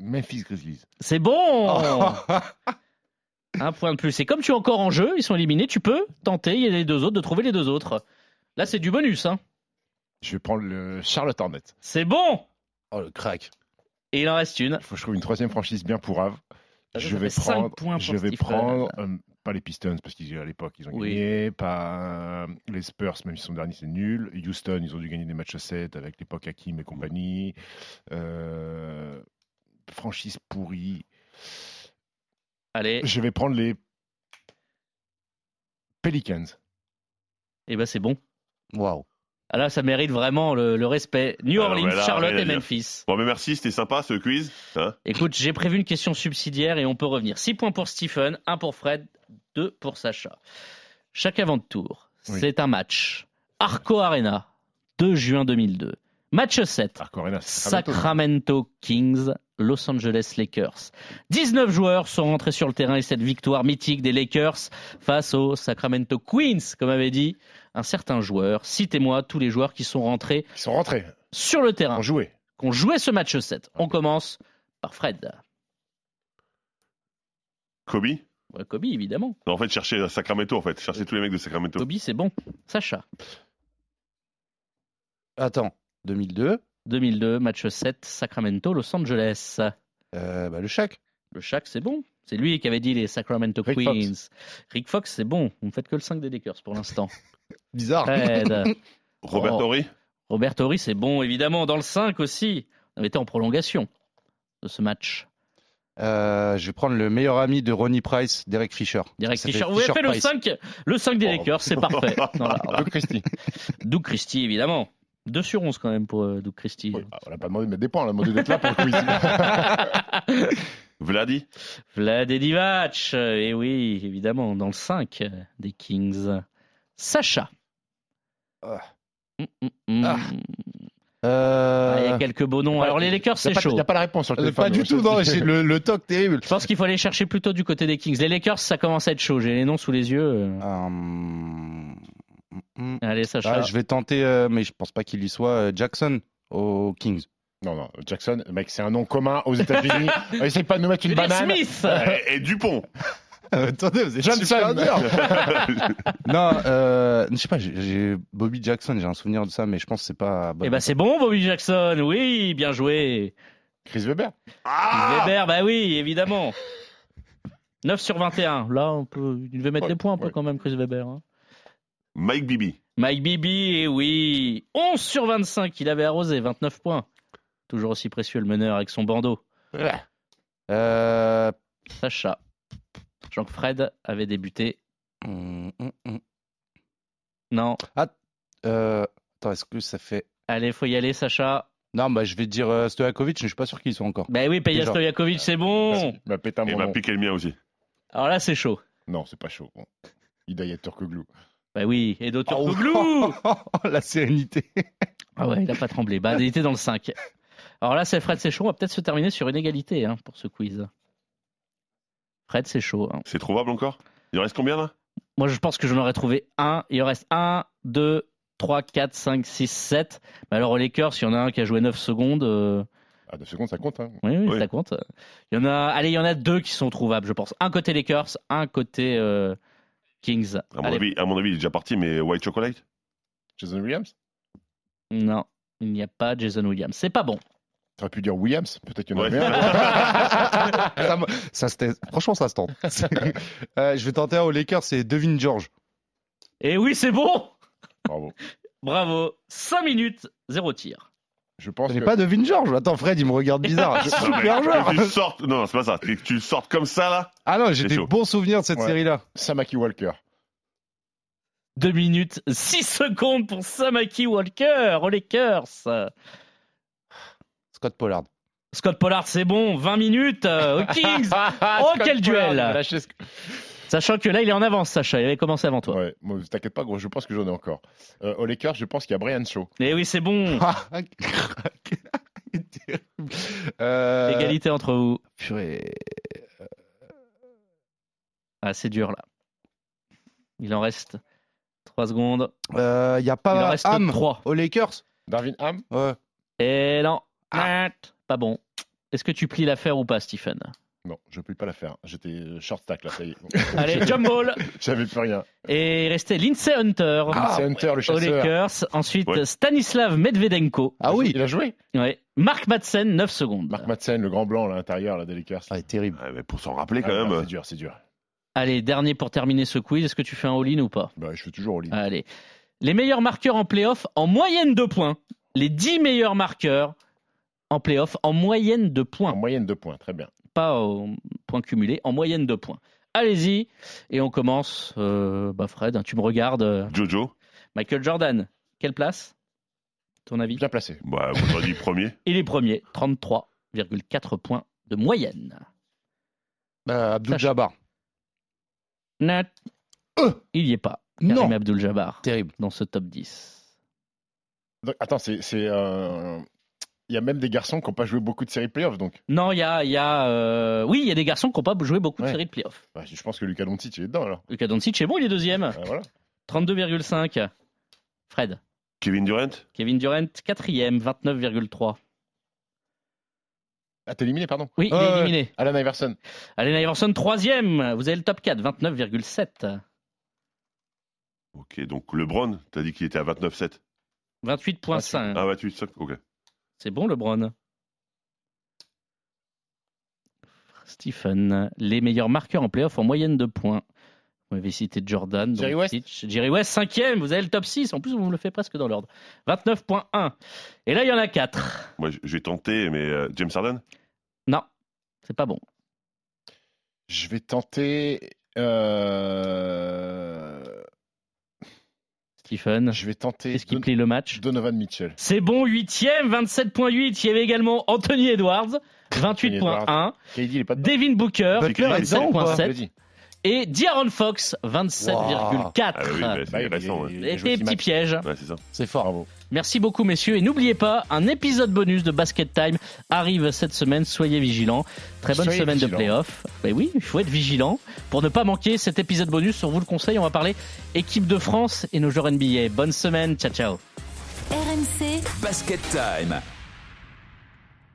[SPEAKER 2] Memphis Grizzlies.
[SPEAKER 1] C'est bon Un point de plus. Et comme tu es encore en jeu, ils sont éliminés, tu peux tenter, il y a les deux autres, de trouver les deux autres. Là, c'est du bonus. Hein.
[SPEAKER 2] Je vais prendre le Charlotte Hornets.
[SPEAKER 1] C'est bon
[SPEAKER 4] Oh le crack.
[SPEAKER 1] Et il en reste une.
[SPEAKER 2] Il faut que je trouve une troisième franchise bien pourrave.
[SPEAKER 1] Ça,
[SPEAKER 2] Je vais prendre, je vais prendre pas les Pistons parce qu'à l'époque ils ont
[SPEAKER 1] Oui.
[SPEAKER 2] gagné, pas euh, les Spurs même si son dernier c'est nul. Houston ils ont dû gagner des matchs à 7 avec l'époque Hakim et compagnie. Euh, franchise pourrie.
[SPEAKER 1] Allez,
[SPEAKER 2] Je vais prendre les Pelicans.
[SPEAKER 1] et ben c'est bon.
[SPEAKER 4] Waouh.
[SPEAKER 1] Ah là, ça mérite vraiment le, le respect. New
[SPEAKER 3] Ah
[SPEAKER 1] Orleans,
[SPEAKER 3] là,
[SPEAKER 1] Charlotte et. Memphis.
[SPEAKER 3] Bon, mais merci, c'était sympa ce quiz. Hein
[SPEAKER 1] Écoute, j'ai prévu une question subsidiaire et on peut revenir. 6 points pour Stephen, 1 pour Fred, 2 pour Sacha. Chaque avant de tour,
[SPEAKER 2] Oui.
[SPEAKER 1] c'est un match. Arco Arena, 2 juin 2002. Match 7.
[SPEAKER 2] Arco Arena, c'est Sacramento.
[SPEAKER 1] Kings, Los Angeles Lakers. 19 joueurs sont rentrés sur le terrain et cette victoire mythique des Lakers face aux Sacramento Queens, comme avait dit un certain joueur. Citez-moi tous les joueurs qui sont rentrés
[SPEAKER 2] Ils sont rentrés,
[SPEAKER 1] sur le terrain,
[SPEAKER 2] ont joué.
[SPEAKER 1] qui ont joué ce match 7. On commence par Fred.
[SPEAKER 3] Kobe
[SPEAKER 1] Ouais, Kobe, évidemment.
[SPEAKER 3] Non, en fait, chercher à Sacramento, en fait. Chercher tous les mecs de Sacramento.
[SPEAKER 1] Kobe, c'est bon. Sacha.
[SPEAKER 4] Attends. 2002.
[SPEAKER 1] 2002, match 7, Sacramento, Los Angeles.
[SPEAKER 4] Euh, bah, le Shaq.
[SPEAKER 1] Le Shaq, c'est bon. C'est lui qui avait dit les Sacramento
[SPEAKER 2] Rick
[SPEAKER 1] Queens. Rick Fox, c'est bon. Vous ne faites que le 5 des Lakers pour l'instant.
[SPEAKER 4] Bizarre.
[SPEAKER 1] Fred.
[SPEAKER 3] Robert
[SPEAKER 1] Oh.
[SPEAKER 3] Horry
[SPEAKER 1] Robert Horry, c'est bon, évidemment. Dans le 5 aussi. On avait été en prolongation de ce match.
[SPEAKER 4] Euh, je vais prendre le meilleur ami de Ronnie Price, Derek Fisher. Ça fait
[SPEAKER 1] Fisher. Vous avez fait le
[SPEAKER 4] Fisher-Price.
[SPEAKER 1] 5, le 5 des
[SPEAKER 3] Oh.
[SPEAKER 1] Lakers, c'est parfait. Non, là,
[SPEAKER 2] Luke Christie.
[SPEAKER 1] Doug Christie, évidemment. 2 sur 11 quand même pour euh, Doug Christie.
[SPEAKER 2] Bah, on n'a pas demandé de mettre des points, on a demandé d'être là pour le quiz.
[SPEAKER 3] Vladi
[SPEAKER 1] Vlad et Divac, et oui, évidemment, dans le 5 euh, des Kings. Sacha.
[SPEAKER 4] Ah.
[SPEAKER 1] Hum, hum, hum.
[SPEAKER 4] Ah.
[SPEAKER 1] Ah,
[SPEAKER 4] Euh,
[SPEAKER 1] Il y a quelques beaux noms. Alors les Lakers, c'est
[SPEAKER 2] Il
[SPEAKER 1] chaud.
[SPEAKER 2] n'y a pas la réponse sur le
[SPEAKER 4] euh,
[SPEAKER 2] téléphone.
[SPEAKER 4] pas du tout, non, le, le toc terrible.
[SPEAKER 1] Je pense qu'il faut aller chercher plutôt du côté des Kings. Les Lakers, ça commence à être chaud. J'ai les noms sous les yeux. euh.
[SPEAKER 4] Euh, mm, mm.
[SPEAKER 1] Allez, Sacha.
[SPEAKER 4] Ah, je vais tenter, euh, mais je pense pas qu'il y soit, euh, Jackson aux Kings.
[SPEAKER 2] Non, non, Jackson, mec, c'est un nom commun aux États-Unis. Essaye pas de nous mettre une banane.
[SPEAKER 1] Smith
[SPEAKER 3] et, et Dupont
[SPEAKER 4] Attendez, vous êtes
[SPEAKER 2] Johnson.
[SPEAKER 4] non, euh, je sais pas, j'ai- Bobby Jackson, j'ai un souvenir de ça, mais je pense que c'est pas.
[SPEAKER 1] Eh ben c'est bon, Bobby Jackson. Oui, bien joué.
[SPEAKER 2] Chris Weber.
[SPEAKER 3] Ah
[SPEAKER 1] Weber, bah oui, évidemment. 9 sur 21. Là, on peut... il devait mettre
[SPEAKER 2] Ouais,
[SPEAKER 1] des points un peu
[SPEAKER 2] ouais.
[SPEAKER 1] quand même, Chris Weber. hein.
[SPEAKER 3] Mike Bibi.
[SPEAKER 1] Mike Bibi, eh oui. 11 sur 25, il avait arrosé, 29 points. Toujours aussi précieux le meneur avec son bandeau.
[SPEAKER 4] Euh,
[SPEAKER 1] Sacha. Jean Fred avait débuté.
[SPEAKER 4] mm, mm, mm.
[SPEAKER 1] Non.
[SPEAKER 4] Euh, attends, est-ce que ça fait.
[SPEAKER 1] Allez, faut y aller, Sacha.
[SPEAKER 4] Non, bah, je vais dire euh, Stojakovic, mais je suis pas sûr qu'ils soient encore.
[SPEAKER 1] Bah oui,
[SPEAKER 4] Déjà.
[SPEAKER 1] Stojakovic, c'est bon.
[SPEAKER 2] Il m'a pété un
[SPEAKER 3] Et
[SPEAKER 2] bon
[SPEAKER 3] m'a
[SPEAKER 2] nom.
[SPEAKER 3] piqué le mien aussi.
[SPEAKER 1] Alors là, c'est chaud.
[SPEAKER 2] Non, c'est pas chaud. Bon. Hidayat Turkoglu.
[SPEAKER 1] Bah oui, et d'autres
[SPEAKER 4] Oh.
[SPEAKER 1] Turkoglu.
[SPEAKER 4] La sérénité.
[SPEAKER 1] Ah ouais, il a pas tremblé. Bah, il était dans le 5. Alors là, c'est Fred, c'est chaud. On va peut-être se terminer sur une égalité hein, pour ce quiz. Fred, c'est chaud. hein.
[SPEAKER 3] C'est trouvable encore? Il en reste combien là?
[SPEAKER 1] Moi, je pense que j'en aurais trouvé un. Il en reste un, deux, trois, quatre, cinq, six, sept. Mais alors, aux Lakers, il y en a un qui a joué 9 secondes. euh,
[SPEAKER 2] Ah, deux secondes, ça compte. Hein.
[SPEAKER 1] Oui, oui,
[SPEAKER 3] Oui.
[SPEAKER 1] ça compte. Il y en a, allez, il y en a deux qui sont trouvables, je pense. Un côté Lakers, un côté euh, Kings.
[SPEAKER 3] à mon, avis, à mon avis, il est déjà parti, mais White Chocolate?
[SPEAKER 2] Jason Williams?
[SPEAKER 1] Non, il n'y a pas Jason Williams. C'est pas bon.
[SPEAKER 2] T'aurais pu dire Williams, peut-être qu'il y en a
[SPEAKER 3] Ouais.
[SPEAKER 2] un.
[SPEAKER 4] ça. Franchement, ça se tente. Euh, je vais tenter un aux Lakers, c'est Devin George.
[SPEAKER 1] Et oui, c'est bon
[SPEAKER 2] Bravo.
[SPEAKER 1] Bravo. 5 minutes, 0 tir.
[SPEAKER 2] Je pense
[SPEAKER 4] J'ai
[SPEAKER 2] que
[SPEAKER 4] pas Devin George. Attends, Fred, il me regarde bizarre. Super joueur.
[SPEAKER 3] tu sortes... Non, c'est pas ça. Que tu sortes comme ça là
[SPEAKER 4] Ah non, j'ai des
[SPEAKER 3] chaud.
[SPEAKER 4] bons souvenirs de cette
[SPEAKER 2] Ouais.
[SPEAKER 4] série-là.
[SPEAKER 2] Samaki Walker.
[SPEAKER 1] 2 minutes, 6 secondes pour Samaki Walker aux Lakers.
[SPEAKER 4] Scott Pollard.
[SPEAKER 1] Scott Pollard, c'est bon. 20 minutes euh, aux Kings. Oh, quel duel Sachant que là, il est en avance, Sacha. Il avait commencé avant toi.
[SPEAKER 2] Ouais, moi, t'inquiète pas, gros, je pense que j'en ai encore. Euh, aux Lakers, je pense qu'il y a Brian Shaw.
[SPEAKER 1] Et oui, c'est bon.
[SPEAKER 4] Euh,
[SPEAKER 1] Égalité entre vous.
[SPEAKER 4] purée.
[SPEAKER 1] Ah, c'est dur là. Il en reste 3 secondes.
[SPEAKER 4] Euh, Il y a
[SPEAKER 1] Il en
[SPEAKER 4] pas
[SPEAKER 1] reste
[SPEAKER 4] Ham
[SPEAKER 1] 3.
[SPEAKER 4] aux Lakers
[SPEAKER 2] Darvin Ham
[SPEAKER 4] Ouais.
[SPEAKER 1] Et non. Pas bon. Est-ce que tu plies l'affaire ou pas, Stephen?
[SPEAKER 2] Non, je peux pas la faire. J'étais euh, short stack là, ça y est.
[SPEAKER 1] Allez, jump ball.
[SPEAKER 2] J'avais plus rien.
[SPEAKER 1] Et il restait Lindsay Hunter
[SPEAKER 2] Ah, Hunter, le
[SPEAKER 1] aux
[SPEAKER 2] chasseur.
[SPEAKER 1] Lakers. Ensuite,
[SPEAKER 3] Ouais.
[SPEAKER 1] Stanislav Medvedenko.
[SPEAKER 4] Ah oui.
[SPEAKER 2] Il a joué
[SPEAKER 1] Ouais. Mark Madsen, 9 secondes.
[SPEAKER 2] Mark Madsen, le grand blanc à l'intérieur là, des Lakers.
[SPEAKER 4] Ah, terrible.
[SPEAKER 3] Ouais, mais Pour s'en rappeler quand
[SPEAKER 2] Ah,
[SPEAKER 3] même.
[SPEAKER 2] C'est dur, c'est dur.
[SPEAKER 1] Allez, dernier pour terminer ce quiz. Est-ce que tu fais un all-in ou pas?
[SPEAKER 2] Bah, je fais toujours au lit.
[SPEAKER 1] Allez. Les meilleurs marqueurs en playoff en moyenne de points. Les 10 meilleurs marqueurs en playoff en moyenne de
[SPEAKER 2] En
[SPEAKER 1] points.
[SPEAKER 2] moyenne de points, très bien.
[SPEAKER 1] Pas au point cumulé, en moyenne de points. Allez-y. Et on commence. euh, bah Fred, hein, tu me regardes. euh,
[SPEAKER 3] Jojo
[SPEAKER 1] Michael Jordan, quelle place? Ton avis?
[SPEAKER 2] Bien placé.
[SPEAKER 3] Bah, dit premier.
[SPEAKER 1] Il est premier, 33,4 points de moyenne.
[SPEAKER 4] Euh, Abdul. Jabbar.
[SPEAKER 1] Nat. Il y est pas.
[SPEAKER 4] Non.
[SPEAKER 1] Karim Abdul-Jabbar
[SPEAKER 4] Terrible.
[SPEAKER 1] dans ce top 10.
[SPEAKER 2] Donc, attends, c'est. c'est, euh, Il y a même des garçons qui n'ont pas joué beaucoup de séries playoffs, donc.
[SPEAKER 1] Non, il y a, il y a euh, oui, il y a des garçons qui n'ont pas joué beaucoup de séries de playoffs.
[SPEAKER 2] Bah, je pense que Lucas Doncic est dedans alors.
[SPEAKER 1] Luka Doncic est bon, il est deuxième.
[SPEAKER 2] Ah, voilà.
[SPEAKER 1] 32,5. Fred.
[SPEAKER 3] Kevin Durant
[SPEAKER 1] Kevin Durant, quatrième, 29,3.
[SPEAKER 2] Ah, t'es éliminé, pardon.
[SPEAKER 1] Oui, il est éliminé.
[SPEAKER 2] Alan Iverson.
[SPEAKER 1] Allen Iverson, troisième. Vous avez le top 4, 29,7.
[SPEAKER 3] Ok, donc LeBron, t'as dit qu'il était à 29,7.
[SPEAKER 1] 28,5.
[SPEAKER 3] Ah, 28,5, ok.
[SPEAKER 1] C'est bon, LeBron? Stephen, les meilleurs marqueurs en playoff en moyenne de points. Vous m'avez cité Jordan.
[SPEAKER 2] Jerry
[SPEAKER 1] Doncic. Jerry West, cinquième. Vous avez le top 6. En plus, vous me le faites presque dans l'ordre. 29,1. Et là, il y en a 4.
[SPEAKER 3] Moi, je vais tenter, mais euh, James Harden?
[SPEAKER 1] Non, c'est pas bon.
[SPEAKER 2] Je vais tenter. euh,
[SPEAKER 1] Stephen,
[SPEAKER 2] Je vais tenter.
[SPEAKER 1] qu'est-ce qui
[SPEAKER 2] Don-
[SPEAKER 1] plie le match
[SPEAKER 2] Donovan Mitchell.
[SPEAKER 1] C'est bon, huitième, 27,8. Il y avait également Anthony Edwards, 28,1.
[SPEAKER 2] KD, il est pas dedans.
[SPEAKER 1] Devin Booker,
[SPEAKER 4] Butler est dedans ou pas
[SPEAKER 2] Je l'ai
[SPEAKER 1] 27,7. Et D'Aaron Fox, 27,4.
[SPEAKER 3] Ah, bah oui, bah,
[SPEAKER 2] Bah,
[SPEAKER 3] c'est ouais.
[SPEAKER 1] Et
[SPEAKER 2] six
[SPEAKER 1] des petits pièges.
[SPEAKER 3] Ouais, c'est ça.
[SPEAKER 4] C'est fort.
[SPEAKER 2] Bravo.
[SPEAKER 1] Merci beaucoup, messieurs. Et n'oubliez pas, un épisode bonus de Basket Time arrive cette semaine. Soyez vigilants. Très bonne
[SPEAKER 2] Soyez
[SPEAKER 1] semaine
[SPEAKER 2] vigilants.
[SPEAKER 1] de playoff. Ben oui, il faut être vigilant pour ne pas manquer cet épisode bonus. On vous le conseille. On va parler équipe de France et nos joueurs NBA. Bonne semaine. Ciao, ciao.
[SPEAKER 10] RMC
[SPEAKER 11] Basket Time.